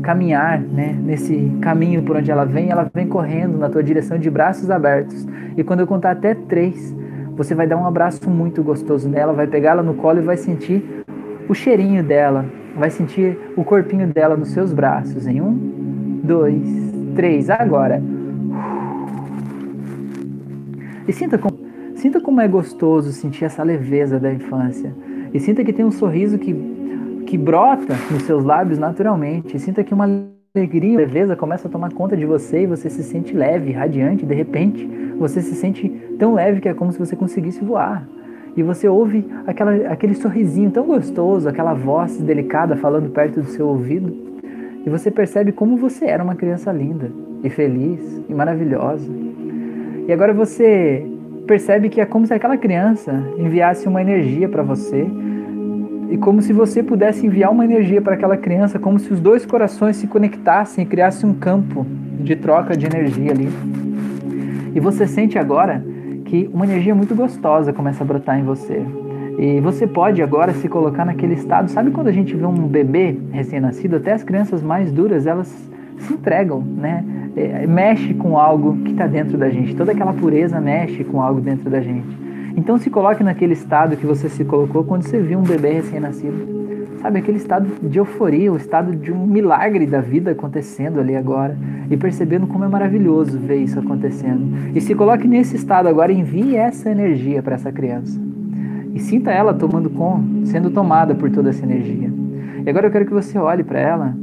caminhar, né, nesse caminho por onde ela vem, ela vem correndo na tua direção de braços abertos. E quando eu contar até três, você vai dar um abraço muito gostoso nela, vai pegá-la no colo e vai sentir o cheirinho dela, vai sentir o corpinho dela nos seus braços. Em um, dois, três, agora. E sinta como, sinta como é gostoso sentir essa leveza da infância. E sinta que tem um sorriso que que brota nos seus lábios naturalmente. Sinta que uma alegria, leveza começa a tomar conta de você e você se sente leve, radiante. De repente, você se sente tão leve que é como se você conseguisse voar. E você ouve aquela, aquele sorrisinho tão gostoso, aquela voz delicada falando perto do seu ouvido. E você percebe como você era uma criança linda e feliz e maravilhosa. E agora você percebe que é como se aquela criança enviasse uma energia para você e como se você pudesse enviar uma energia para aquela criança, como se os dois corações se conectassem e criassem um campo de troca de energia ali. E você sente agora que uma energia muito gostosa começa a brotar em você. E você pode agora se colocar naquele estado. Sabe quando a gente vê um bebê recém-nascido, até as crianças mais duras, elas se entregam, né? É, mexe com algo que está dentro da gente. Toda aquela pureza mexe com algo dentro da gente. Então se coloque naquele estado que você se colocou quando você viu um bebê recém-nascido. Sabe, aquele estado de euforia, o estado de um milagre da vida acontecendo ali agora. E percebendo como é maravilhoso ver isso acontecendo. E se coloque nesse estado agora, envie essa energia para essa criança. E sinta ela tomando com, sendo tomada por toda essa energia. E agora eu quero que você olhe para ela,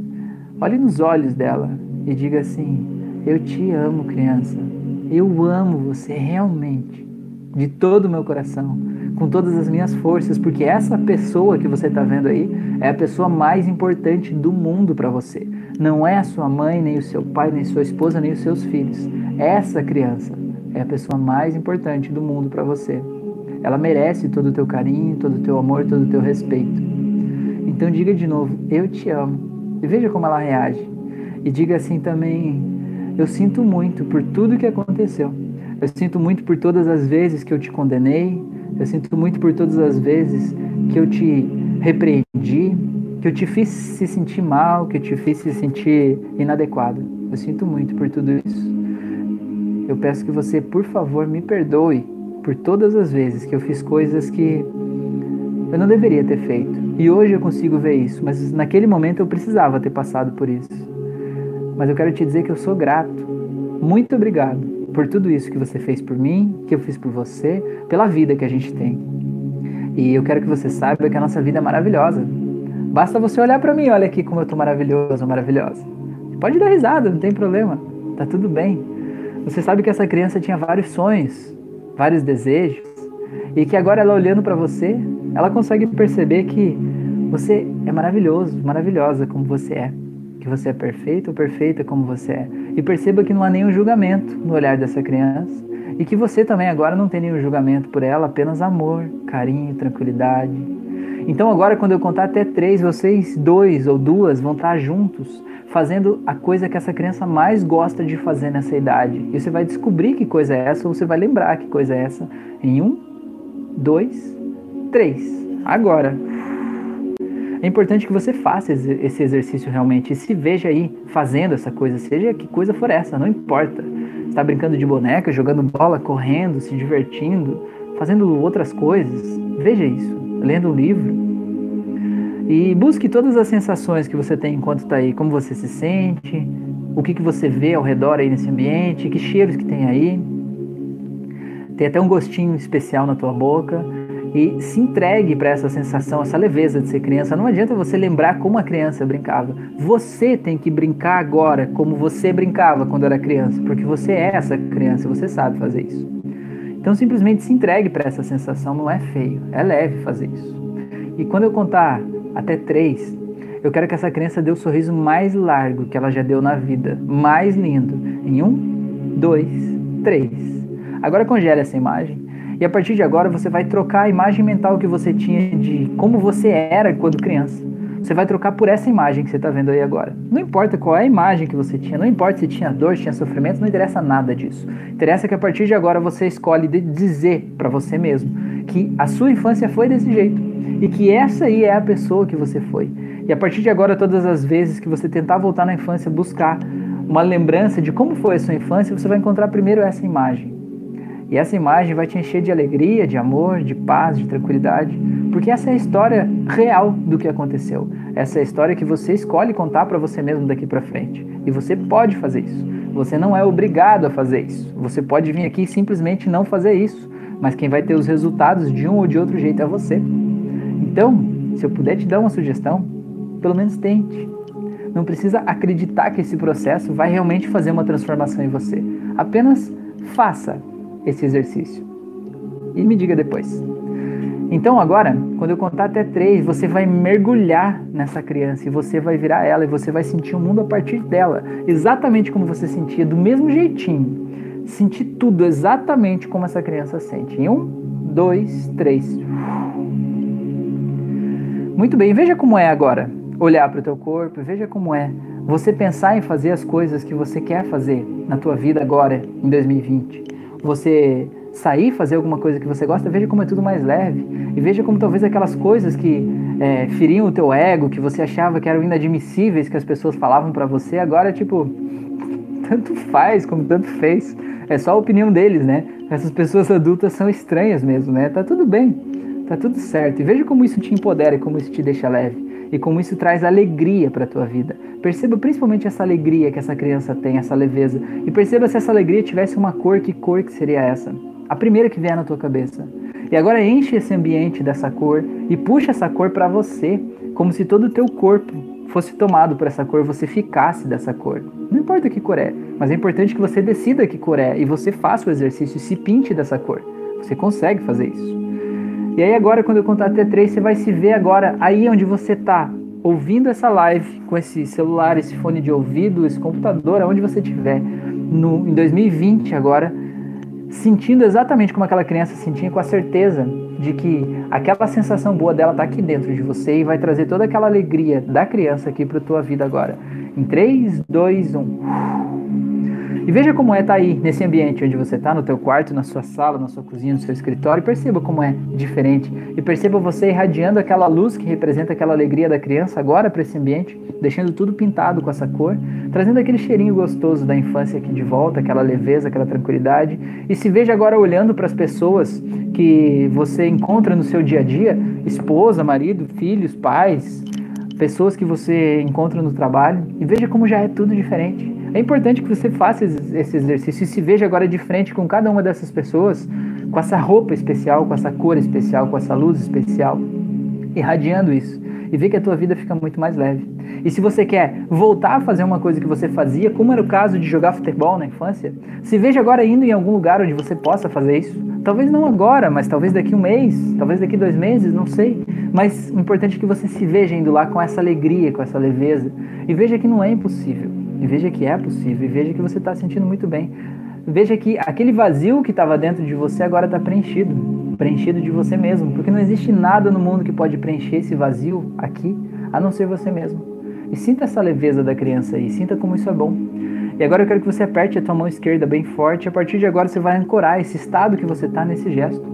olhe nos olhos dela e diga assim: Eu te amo, criança. Eu amo você realmente de todo o meu coração, com todas as minhas forças, porque essa pessoa que você está vendo aí é a pessoa mais importante do mundo para você. Não é a sua mãe, nem o seu pai, nem sua esposa, nem os seus filhos. Essa criança é a pessoa mais importante do mundo para você. Ela merece todo o teu carinho, todo o teu amor, todo o teu respeito. Então diga de novo, eu te amo. E veja como ela reage. E diga assim também, eu sinto muito por tudo que aconteceu Eu sinto muito por todas as vezes que eu te condenei. Eu sinto muito por todas as vezes que eu te repreendi, que eu te fiz se sentir mal, que eu te fiz se sentir inadequado. Eu sinto muito por tudo isso. Eu peço que você, por favor, me perdoe por todas as vezes que eu fiz coisas que eu não deveria ter feito. E hoje eu consigo ver isso, mas naquele momento eu precisava ter passado por isso. Mas eu quero te dizer que eu sou grato. Muito obrigado por tudo isso que você fez por mim, que eu fiz por você, pela vida que a gente tem. E eu quero que você saiba que a nossa vida é maravilhosa. Basta você olhar para mim, olha aqui como eu tô maravilhoso, maravilhosa. Pode dar risada, não tem problema. Tá tudo bem. Você sabe que essa criança tinha vários sonhos, vários desejos, e que agora ela olhando para você, ela consegue perceber que você é maravilhoso, maravilhosa como você é. Que você é perfeito ou perfeita como você é. E perceba que não há nenhum julgamento no olhar dessa criança. E que você também agora não tem nenhum julgamento por ela, apenas amor, carinho, tranquilidade. Então agora quando eu contar até três, vocês dois ou duas vão estar juntos fazendo a coisa que essa criança mais gosta de fazer nessa idade. E você vai descobrir que coisa é essa, ou você vai lembrar que coisa é essa em um, dois, três. Agora. É importante que você faça esse exercício realmente e se veja aí fazendo essa coisa, seja que coisa for essa, não importa. Está brincando de boneca, jogando bola, correndo, se divertindo, fazendo outras coisas. Veja isso, lendo um livro. E busque todas as sensações que você tem enquanto está aí, como você se sente, o que, que você vê ao redor aí nesse ambiente, que cheiros que tem aí. Tem até um gostinho especial na tua boca e se entregue para essa sensação, essa leveza de ser criança. Não adianta você lembrar como a criança brincava. Você tem que brincar agora como você brincava quando era criança, porque você é essa criança, você sabe fazer isso. Então simplesmente se entregue para essa sensação, não é feio, é leve fazer isso. E quando eu contar até três, eu quero que essa criança dê o sorriso mais largo que ela já deu na vida, mais lindo. Em um, dois, três. Agora congele essa imagem e a partir de agora você vai trocar a imagem mental que você tinha de como você era quando criança. Você vai trocar por essa imagem que você está vendo aí agora. Não importa qual é a imagem que você tinha, não importa se tinha dor, se tinha sofrimento, não interessa nada disso. Interessa que a partir de agora você escolhe dizer para você mesmo que a sua infância foi desse jeito e que essa aí é a pessoa que você foi. E a partir de agora, todas as vezes que você tentar voltar na infância, buscar uma lembrança de como foi a sua infância, você vai encontrar primeiro essa imagem. E essa imagem vai te encher de alegria, de amor, de paz, de tranquilidade, porque essa é a história real do que aconteceu. Essa é a história que você escolhe contar para você mesmo daqui para frente. E você pode fazer isso. Você não é obrigado a fazer isso. Você pode vir aqui e simplesmente não fazer isso. Mas quem vai ter os resultados de um ou de outro jeito é você. Então, se eu puder te dar uma sugestão, pelo menos tente. Não precisa acreditar que esse processo vai realmente fazer uma transformação em você. Apenas faça esse exercício. E me diga depois. Então agora, quando eu contar até três, você vai mergulhar nessa criança e você vai virar ela e você vai sentir o mundo a partir dela, exatamente como você sentia, do mesmo jeitinho. Sentir tudo exatamente como essa criança sente. Em um, dois, três. Muito bem, veja como é agora. Olhar para o teu corpo, veja como é você pensar em fazer as coisas que você quer fazer na tua vida agora, em 2020 você sair, fazer alguma coisa que você gosta, veja como é tudo mais leve. E veja como talvez aquelas coisas que é, feriam o teu ego, que você achava que eram inadmissíveis, que as pessoas falavam para você, agora, tipo, tanto faz como tanto fez. É só a opinião deles, né? Essas pessoas adultas são estranhas mesmo, né? Tá tudo bem, tá tudo certo. E veja como isso te empodera e como isso te deixa leve. E como isso traz alegria para a tua vida. Perceba principalmente essa alegria que essa criança tem, essa leveza. E perceba se essa alegria tivesse uma cor, que cor que seria essa? A primeira que vier na tua cabeça. E agora enche esse ambiente dessa cor e puxa essa cor para você, como se todo o teu corpo fosse tomado por essa cor, você ficasse dessa cor. Não importa que cor é, mas é importante que você decida que cor é e você faça o exercício e se pinte dessa cor. Você consegue fazer isso. E aí agora, quando eu contar até três, você vai se ver agora aí onde você está, ouvindo essa live com esse celular, esse fone de ouvido, esse computador, aonde você estiver, no, em 2020 agora, sentindo exatamente como aquela criança sentia, com a certeza de que aquela sensação boa dela está aqui dentro de você e vai trazer toda aquela alegria da criança aqui para tua vida agora. Em 3, 2, 1. E veja como é estar tá aí, nesse ambiente onde você está, no teu quarto, na sua sala, na sua cozinha, no seu escritório, perceba como é diferente. E perceba você irradiando aquela luz que representa aquela alegria da criança agora para esse ambiente, deixando tudo pintado com essa cor, trazendo aquele cheirinho gostoso da infância aqui de volta, aquela leveza, aquela tranquilidade. E se veja agora olhando para as pessoas que você encontra no seu dia a dia, esposa, marido, filhos, pais, pessoas que você encontra no trabalho, e veja como já é tudo diferente. É importante que você faça esse exercício e se veja agora de frente com cada uma dessas pessoas, com essa roupa especial, com essa cor especial, com essa luz especial, irradiando isso. E vê que a tua vida fica muito mais leve. E se você quer voltar a fazer uma coisa que você fazia, como era o caso de jogar futebol na infância, se veja agora indo em algum lugar onde você possa fazer isso. Talvez não agora, mas talvez daqui um mês, talvez daqui dois meses, não sei. Mas o importante é que você se veja indo lá com essa alegria, com essa leveza. E veja que não é impossível. E veja que é possível, e veja que você está sentindo muito bem. Veja que aquele vazio que estava dentro de você agora está preenchido preenchido de você mesmo, porque não existe nada no mundo que pode preencher esse vazio aqui, a não ser você mesmo. E sinta essa leveza da criança aí, sinta como isso é bom. E agora eu quero que você aperte a tua mão esquerda bem forte, a partir de agora você vai ancorar esse estado que você está nesse gesto.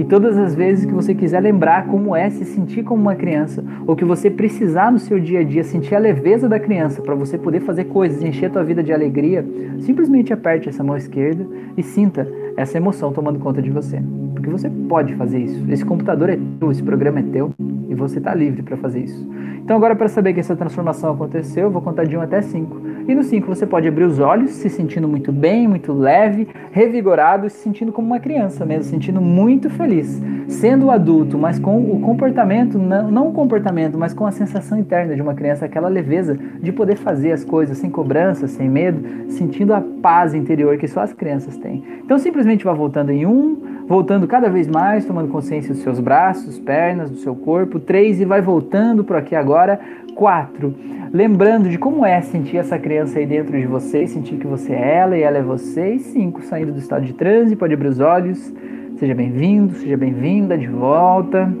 E todas as vezes que você quiser lembrar como é se sentir como uma criança, ou que você precisar no seu dia a dia sentir a leveza da criança para você poder fazer coisas, encher a tua vida de alegria, simplesmente aperte essa mão esquerda e sinta essa emoção tomando conta de você. Porque você pode fazer isso. Esse computador é teu, esse programa é teu e você está livre para fazer isso. Então agora para saber que essa transformação aconteceu, eu vou contar de 1 até 5. E no 5 você pode abrir os olhos, se sentindo muito bem, muito leve, revigorado, se sentindo como uma criança mesmo, sentindo muito feliz, sendo adulto, mas com o comportamento, não, não o comportamento, mas com a sensação interna de uma criança, aquela leveza de poder fazer as coisas sem cobrança, sem medo, sentindo a paz interior que só as crianças têm. Então simplesmente vá voltando em um, voltando cada vez mais, tomando consciência dos seus braços, pernas, do seu corpo. Três, e vai voltando por aqui agora. Quatro, lembrando de como é sentir essa criança aí dentro de você, sentir que você é ela e ela é você. E cinco, saindo do estado de transe, pode abrir os olhos. Seja bem-vindo, seja bem-vinda de volta.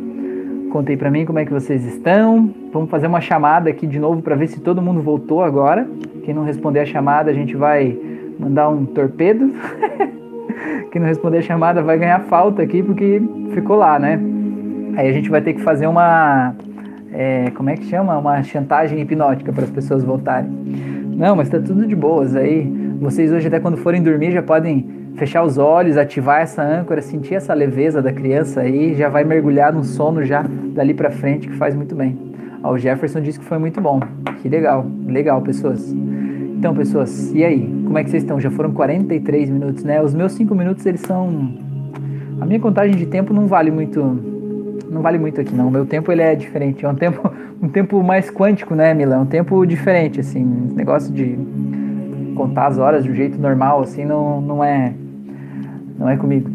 Contei para mim como é que vocês estão. Vamos fazer uma chamada aqui de novo para ver se todo mundo voltou agora. Quem não responder a chamada, a gente vai mandar um torpedo. Quem não responder a chamada vai ganhar falta aqui porque ficou lá, né? Aí a gente vai ter que fazer uma. É, como é que chama? Uma chantagem hipnótica para as pessoas voltarem. Não, mas tá tudo de boas. Aí vocês hoje, até quando forem dormir, já podem fechar os olhos, ativar essa âncora, sentir essa leveza da criança aí, já vai mergulhar no sono já dali para frente, que faz muito bem. Ó, o Jefferson disse que foi muito bom. Que legal, legal, pessoas. Então, pessoas, e aí? Como é que vocês estão? Já foram 43 minutos, né? Os meus 5 minutos, eles são... A minha contagem de tempo não vale muito... Não vale muito aqui, não. O meu tempo, ele é diferente. É um tempo, um tempo mais quântico, né, Mila? É um tempo diferente, assim. Esse negócio de contar as horas um jeito normal, assim, não, não é... Não é comigo.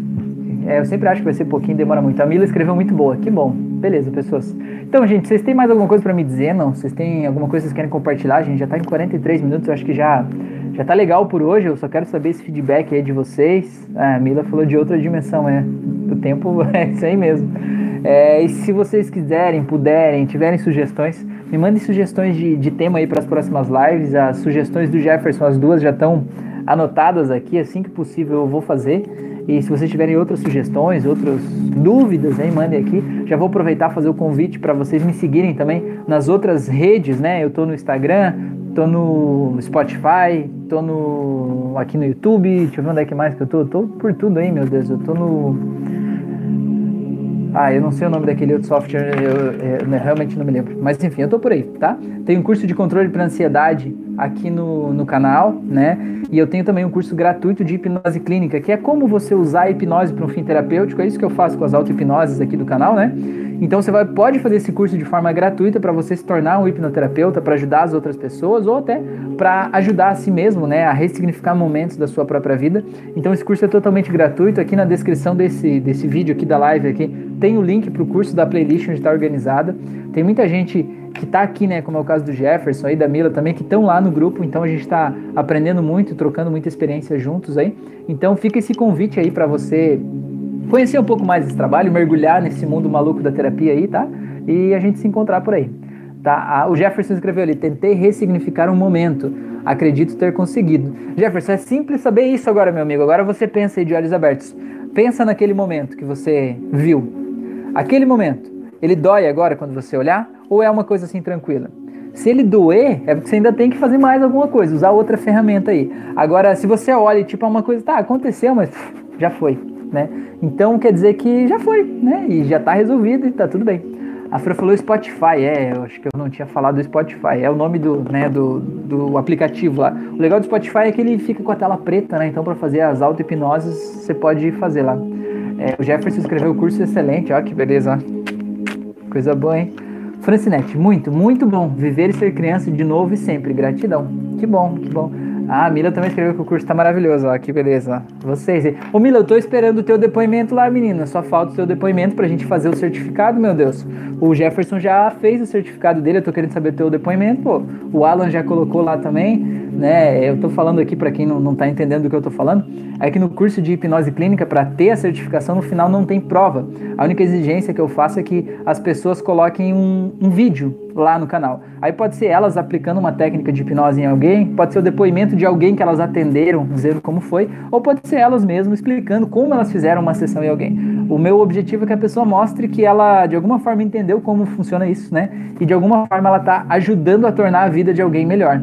É, eu sempre acho que vai ser pouquinho, demora muito. A Mila escreveu muito boa. Que bom. Beleza, pessoas. Então, gente, vocês têm mais alguma coisa para me dizer? Não? Vocês têm alguma coisa que vocês querem compartilhar? A gente já tá em 43 minutos, eu acho que já já tá legal por hoje. Eu só quero saber esse feedback aí de vocês. Ah, a Mila falou de outra dimensão, é. O tempo é isso aí mesmo. É, e se vocês quiserem, puderem, tiverem sugestões, me mandem sugestões de, de tema aí para as próximas lives. As sugestões do Jefferson, as duas já estão anotadas aqui. Assim que possível eu vou fazer. E se vocês tiverem outras sugestões, outras dúvidas, aí, mandem aqui. Já vou aproveitar fazer o convite para vocês me seguirem também nas outras redes, né? Eu estou no Instagram, estou no Spotify, estou no aqui no YouTube. Deixa eu ver onde é que mais que eu tô. Tô por tudo aí, meu Deus. Eu tô no ah, eu não sei o nome daquele outro software, eu, eu, eu realmente não me lembro. Mas enfim, eu tô por aí, tá? Tem um curso de controle para ansiedade aqui no, no canal, né? E eu tenho também um curso gratuito de hipnose clínica, que é como você usar a hipnose para um fim terapêutico. É isso que eu faço com as auto-hipnoses aqui do canal, né? Então você vai, pode fazer esse curso de forma gratuita para você se tornar um hipnoterapeuta, para ajudar as outras pessoas ou até para ajudar a si mesmo, né, a ressignificar momentos da sua própria vida. Então esse curso é totalmente gratuito. Aqui na descrição desse, desse vídeo aqui da live aqui tem o link para o curso da playlist onde está organizada. Tem muita gente que está aqui, né, como é o caso do Jefferson e da Mila também, que estão lá no grupo, então a gente está aprendendo muito, trocando muita experiência juntos aí. Então fica esse convite aí para você conhecer um pouco mais desse trabalho, mergulhar nesse mundo maluco da terapia aí, tá? E a gente se encontrar por aí. Tá? O Jefferson escreveu ali: tentei ressignificar um momento. Acredito ter conseguido. Jefferson, é simples saber isso agora, meu amigo. Agora você pensa aí de olhos abertos. Pensa naquele momento que você viu. Aquele momento, ele dói agora quando você olhar? Ou é uma coisa assim tranquila? Se ele doer, é porque você ainda tem que fazer mais alguma coisa, usar outra ferramenta aí. Agora, se você olha tipo é uma coisa, tá, aconteceu, mas já foi, né? Então quer dizer que já foi, né? E já tá resolvido e tá tudo bem. A Fran falou Spotify, é, eu acho que eu não tinha falado do Spotify, é o nome do, né, do, do aplicativo lá. O legal do Spotify é que ele fica com a tela preta, né? Então para fazer as auto-hipnoses você pode fazer lá. É, o Jefferson escreveu o curso excelente, ó, que beleza, ó. Coisa boa, hein? Francinete, muito, muito bom. Viver e ser criança de novo e sempre. Gratidão. Que bom, que bom. Ah, a Mila também escreveu que o curso tá maravilhoso, ó. Que beleza. Vocês. Ô, Mila, eu tô esperando o teu depoimento lá, menina. Só falta o teu depoimento pra gente fazer o certificado, meu Deus. O Jefferson já fez o certificado dele, eu tô querendo saber o teu depoimento, pô. O Alan já colocou lá também, né? Eu tô falando aqui para quem não, não tá entendendo do que eu tô falando. É que no curso de hipnose clínica, para ter a certificação, no final não tem prova. A única exigência que eu faço é que as pessoas coloquem um, um vídeo lá no canal. Aí pode ser elas aplicando uma técnica de hipnose em alguém, pode ser o depoimento de alguém que elas atenderam, dizendo como foi, ou pode ser elas mesmas explicando como elas fizeram uma sessão em alguém. O meu objetivo é que a pessoa mostre que ela, de alguma forma, entendeu como funciona isso, né? E de alguma forma ela está ajudando a tornar a vida de alguém melhor.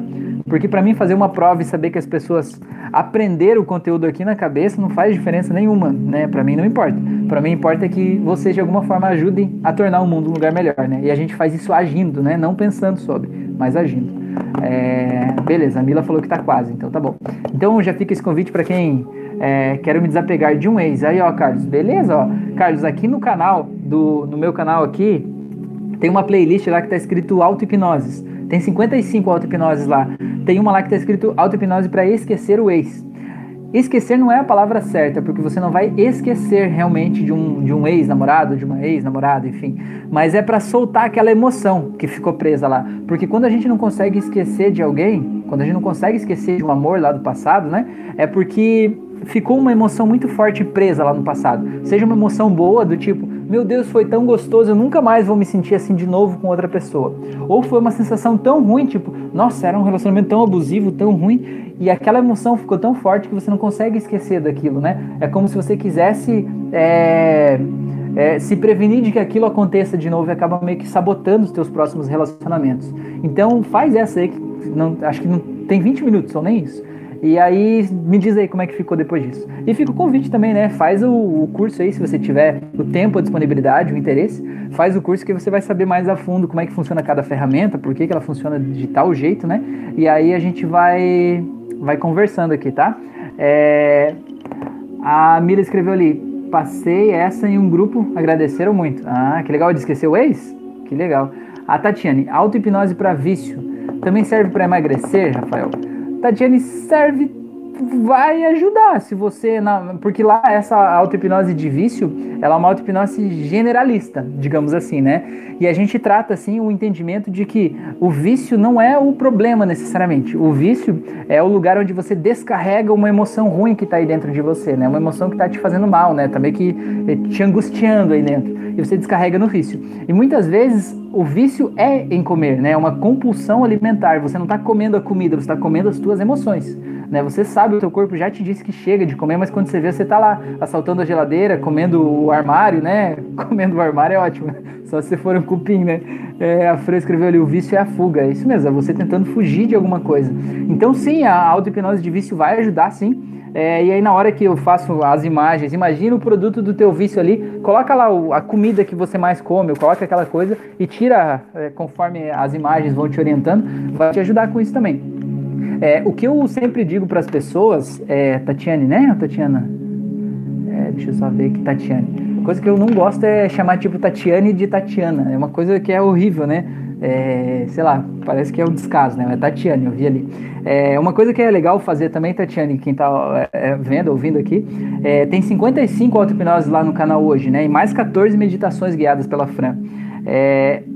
Porque para mim fazer uma prova e saber que as pessoas aprenderam o conteúdo aqui na cabeça não faz diferença nenhuma, né? Para mim não importa. Para mim importa que vocês de alguma forma ajudem a tornar o mundo um lugar melhor, né? E a gente faz isso agindo, né? Não pensando sobre, mas agindo. É... Beleza, a Mila falou que tá quase, então tá bom. Então já fica esse convite para quem é, quero me desapegar de um ex. Aí, ó, Carlos, beleza? Ó, Carlos, aqui no canal, do, no meu canal aqui, tem uma playlist lá que tá escrito auto-hipnoses. Tem 55 auto-hipnoses lá. Tem uma lá que tá escrito auto-hipnose para esquecer o ex. Esquecer não é a palavra certa, porque você não vai esquecer realmente de um, de um ex-namorado, de uma ex-namorada, enfim. Mas é para soltar aquela emoção que ficou presa lá. Porque quando a gente não consegue esquecer de alguém, quando a gente não consegue esquecer de um amor lá do passado, né? É porque ficou uma emoção muito forte presa lá no passado. Seja uma emoção boa, do tipo, meu Deus, foi tão gostoso, eu nunca mais vou me sentir assim de novo com outra pessoa. Ou foi uma sensação tão ruim, tipo, nossa, era um relacionamento tão abusivo, tão ruim, e aquela emoção ficou tão forte que você não consegue esquecer daquilo, né? É como se você quisesse é, é, se prevenir de que aquilo aconteça de novo e acaba meio que sabotando os teus próximos relacionamentos. Então faz essa aí, que não, acho que não tem 20 minutos, ou nem isso e aí, me diz aí como é que ficou depois disso. E fica o convite também, né? Faz o, o, curso aí, se você tiver o tempo, a disponibilidade, o interesse. Faz o curso que você vai saber mais a fundo como é que funciona cada ferramenta, por que, que ela funciona de tal jeito, né? E aí a gente vai, vai conversando aqui, tá? É, a Mila escreveu ali, passei essa em um grupo, agradeceram muito. Ah, que legal, de esquecer o ex? Que legal. A Tatiane, auto-hipnose para vício. Também serve para emagrecer, Rafael? Tatiane serve, vai ajudar se você. Na, porque lá essa auto-hipnose de vício, ela é uma auto-hipnose generalista, digamos assim, né? E a gente trata assim o entendimento de que o vício não é o problema necessariamente. O vício é o lugar onde você descarrega uma emoção ruim que está aí dentro de você, né? Uma emoção que está te fazendo mal, né? Também que eh, te angustiando aí dentro. E você descarrega no vício. E muitas vezes o vício é em comer, né? É uma compulsão alimentar. Você não está comendo a comida, você está comendo as suas emoções. Né? Você sabe, o teu corpo já te disse que chega de comer, mas quando você vê, você está lá assaltando a geladeira, comendo o armário, né? Comendo o armário é ótimo. Só se for um cupim, né? É, a Fran escreveu ali, o vício é a fuga. É isso mesmo, é você tentando fugir de alguma coisa. Então, sim, a auto-hipnose de vício vai ajudar, sim. É, e aí na hora que eu faço as imagens, imagina o produto do teu vício ali, coloca lá o, a comida que você mais come, coloca aquela coisa e tira é, conforme as imagens vão te orientando, vai te ajudar com isso também. É, o que eu sempre digo para as pessoas, é, Tatiane, né, Tatiana? É, deixa eu só ver aqui, Tatiane. Coisa que eu não gosto é chamar tipo Tatiane de Tatiana. É uma coisa que é horrível, né? É, sei lá, parece que é um descaso, né? É Tatiane, eu vi ali. É, uma coisa que é legal fazer também, Tatiane, quem tá é, é vendo, ouvindo aqui, é, tem 55 auto-hipnoses lá no canal hoje, né? E mais 14 meditações guiadas pela Fran.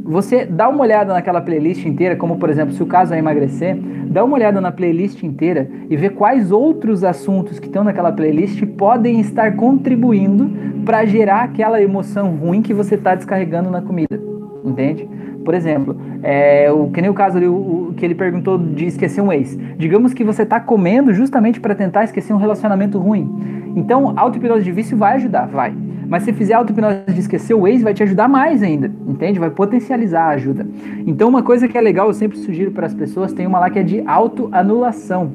Você dá uma olhada naquela playlist inteira, como por exemplo, se o caso é emagrecer, dá uma olhada na playlist inteira e vê quais outros assuntos que estão naquela playlist podem estar contribuindo para gerar aquela emoção ruim que você está descarregando na comida, entende? Por exemplo, é, o, que nem o caso ali, o, o, que ele perguntou de esquecer um ex. Digamos que você está comendo justamente para tentar esquecer um relacionamento ruim. Então, auto-hipnose de vício vai ajudar, vai. Mas se fizer auto-hipnose de esquecer o ex, vai te ajudar mais ainda, entende? Vai potencializar a ajuda. Então, uma coisa que é legal, eu sempre sugiro para as pessoas, tem uma lá que é de autoanulação.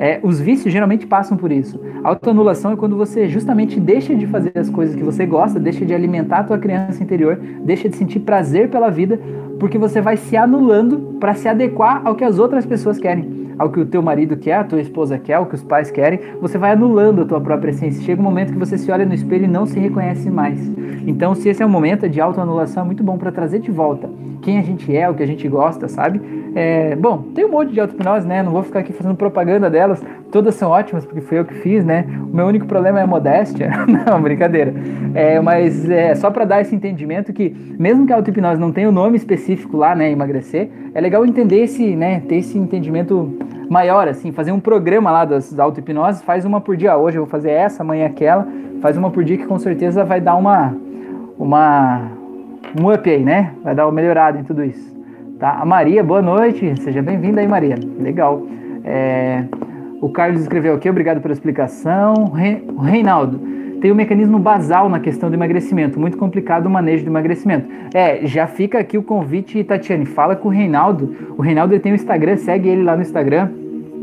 É, os vícios geralmente passam por isso. Autoanulação é quando você justamente deixa de fazer as coisas que você gosta, deixa de alimentar a tua criança interior, deixa de sentir prazer pela vida, porque você vai se anulando para se adequar ao que as outras pessoas querem ao que o teu marido quer, a tua esposa quer, ao que os pais querem, você vai anulando a tua própria essência. Chega um momento que você se olha no espelho e não se reconhece mais. Então, se esse é um momento de autoanulação, é muito bom para trazer de volta quem a gente é, o que a gente gosta, sabe? É, bom, tem um monte de auto-hipnose, né? Não vou ficar aqui fazendo propaganda delas. Todas são ótimas, porque foi eu que fiz, né? O meu único problema é modéstia. não, brincadeira. É, mas é só para dar esse entendimento que, mesmo que a auto-hipnose não tenha o um nome específico lá, né? Emagrecer, é legal entender esse, né? Ter esse entendimento maior, assim, fazer um programa lá das, das auto-hipnose, faz uma por dia. Hoje eu vou fazer essa, amanhã aquela. Faz uma por dia que com certeza vai dar uma, uma, um up aí, né? Vai dar uma melhorada em tudo isso. Tá? A Maria, boa noite. Seja bem-vinda aí, Maria. Legal. É, o Carlos escreveu aqui, obrigado pela explicação. O Reinaldo, tem um mecanismo basal na questão do emagrecimento, muito complicado o manejo do emagrecimento. É, já fica aqui o convite, Tatiane, fala com o Reinaldo. O Reinaldo ele tem o um Instagram, segue ele lá no Instagram.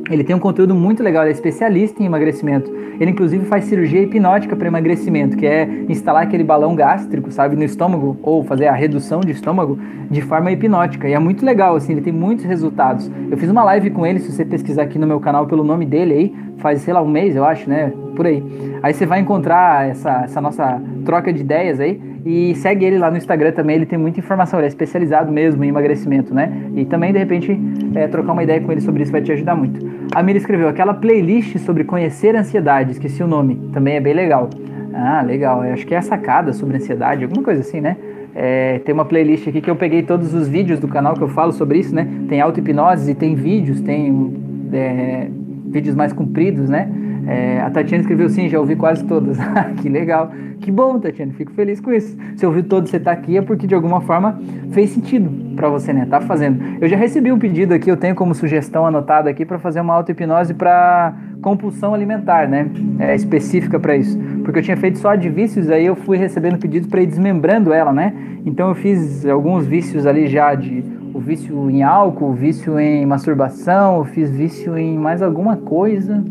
Ele tem um conteúdo muito legal, ele é especialista em emagrecimento. Ele, inclusive, faz cirurgia hipnótica para emagrecimento, que é instalar aquele balão gástrico, sabe, no estômago, ou fazer a redução de estômago de forma hipnótica. E é muito legal, assim, ele tem muitos resultados. Eu fiz uma live com ele, se você pesquisar aqui no meu canal pelo nome dele aí, faz, sei lá, um mês, eu acho, né? Por aí. Aí você vai encontrar essa, essa nossa troca de ideias aí. E segue ele lá no Instagram também, ele tem muita informação, ele é especializado mesmo em emagrecimento, né? E também, de repente, é, trocar uma ideia com ele sobre isso vai te ajudar muito. A Mira escreveu aquela playlist sobre conhecer ansiedade, esqueci o nome, também é bem legal. Ah, legal, eu acho que é a sacada sobre ansiedade, alguma coisa assim, né? É, tem uma playlist aqui que eu peguei todos os vídeos do canal que eu falo sobre isso, né? Tem auto-hipnose, tem vídeos, tem é, vídeos mais compridos, né? É, a Tatiana escreveu sim, já ouvi quase todas. que legal. Que bom, Tatiana, fico feliz com isso. Se ouviu todos você tá aqui é porque de alguma forma fez sentido para você, né? Tá fazendo. Eu já recebi um pedido aqui, eu tenho como sugestão anotada aqui para fazer uma auto-hipnose para compulsão alimentar, né? É específica para isso. Porque eu tinha feito só de vícios, aí eu fui recebendo pedidos para ir desmembrando ela, né? Então eu fiz alguns vícios ali já de o vício em álcool, o vício em masturbação, eu fiz vício em mais alguma coisa.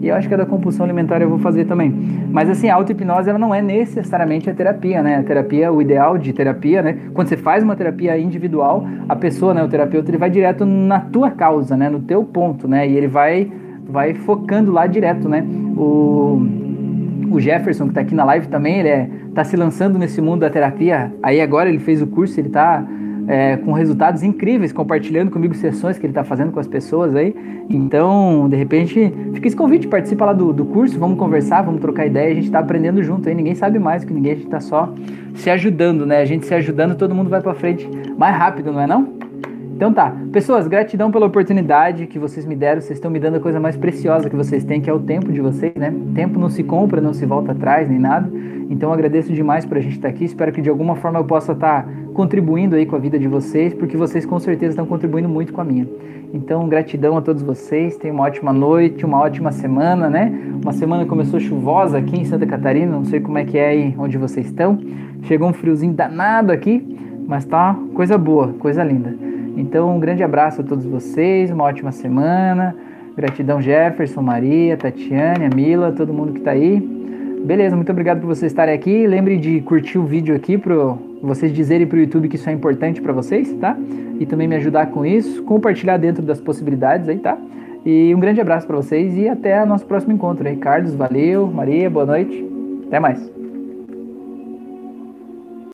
E eu acho que a da compulsão alimentar eu vou fazer também. Mas assim, a auto-hipnose ela não é necessariamente a terapia, né? A terapia, o ideal de terapia, né? Quando você faz uma terapia individual, a pessoa, né, o terapeuta, ele vai direto na tua causa, né? No teu ponto, né? E ele vai, vai focando lá direto, né? O, o Jefferson, que está aqui na live também, ele é, tá se lançando nesse mundo da terapia. Aí agora ele fez o curso, ele está é, com resultados incríveis, compartilhando comigo sessões que ele está fazendo com as pessoas aí. Então, de repente, fica esse convite, participa lá do, do curso, vamos conversar, vamos trocar ideia, a gente está aprendendo junto aí, ninguém sabe mais que ninguém, a gente está só se ajudando, né? A gente se ajudando, todo mundo vai para frente mais rápido, não é não? Então tá, pessoas, gratidão pela oportunidade que vocês me deram, vocês estão me dando a coisa mais preciosa que vocês têm, que é o tempo de vocês, né? Tempo não se compra, não se volta atrás, nem nada. Então agradeço demais por a gente estar aqui, espero que de alguma forma eu possa estar contribuindo aí com a vida de vocês, porque vocês com certeza estão contribuindo muito com a minha. Então, gratidão a todos vocês, tenham uma ótima noite, uma ótima semana, né? Uma semana começou chuvosa aqui em Santa Catarina, não sei como é que é aí onde vocês estão. Chegou um friozinho danado aqui, mas tá coisa boa, coisa linda. Então, um grande abraço a todos vocês, uma ótima semana. Gratidão, Jefferson, Maria, Tatiane, Mila, todo mundo que está aí. Beleza, muito obrigado por vocês estarem aqui. Lembre de curtir o vídeo aqui para vocês dizerem para o YouTube que isso é importante para vocês, tá? E também me ajudar com isso, compartilhar dentro das possibilidades aí, tá? E um grande abraço para vocês e até o nosso próximo encontro aí. Carlos, valeu. Maria, boa noite. Até mais.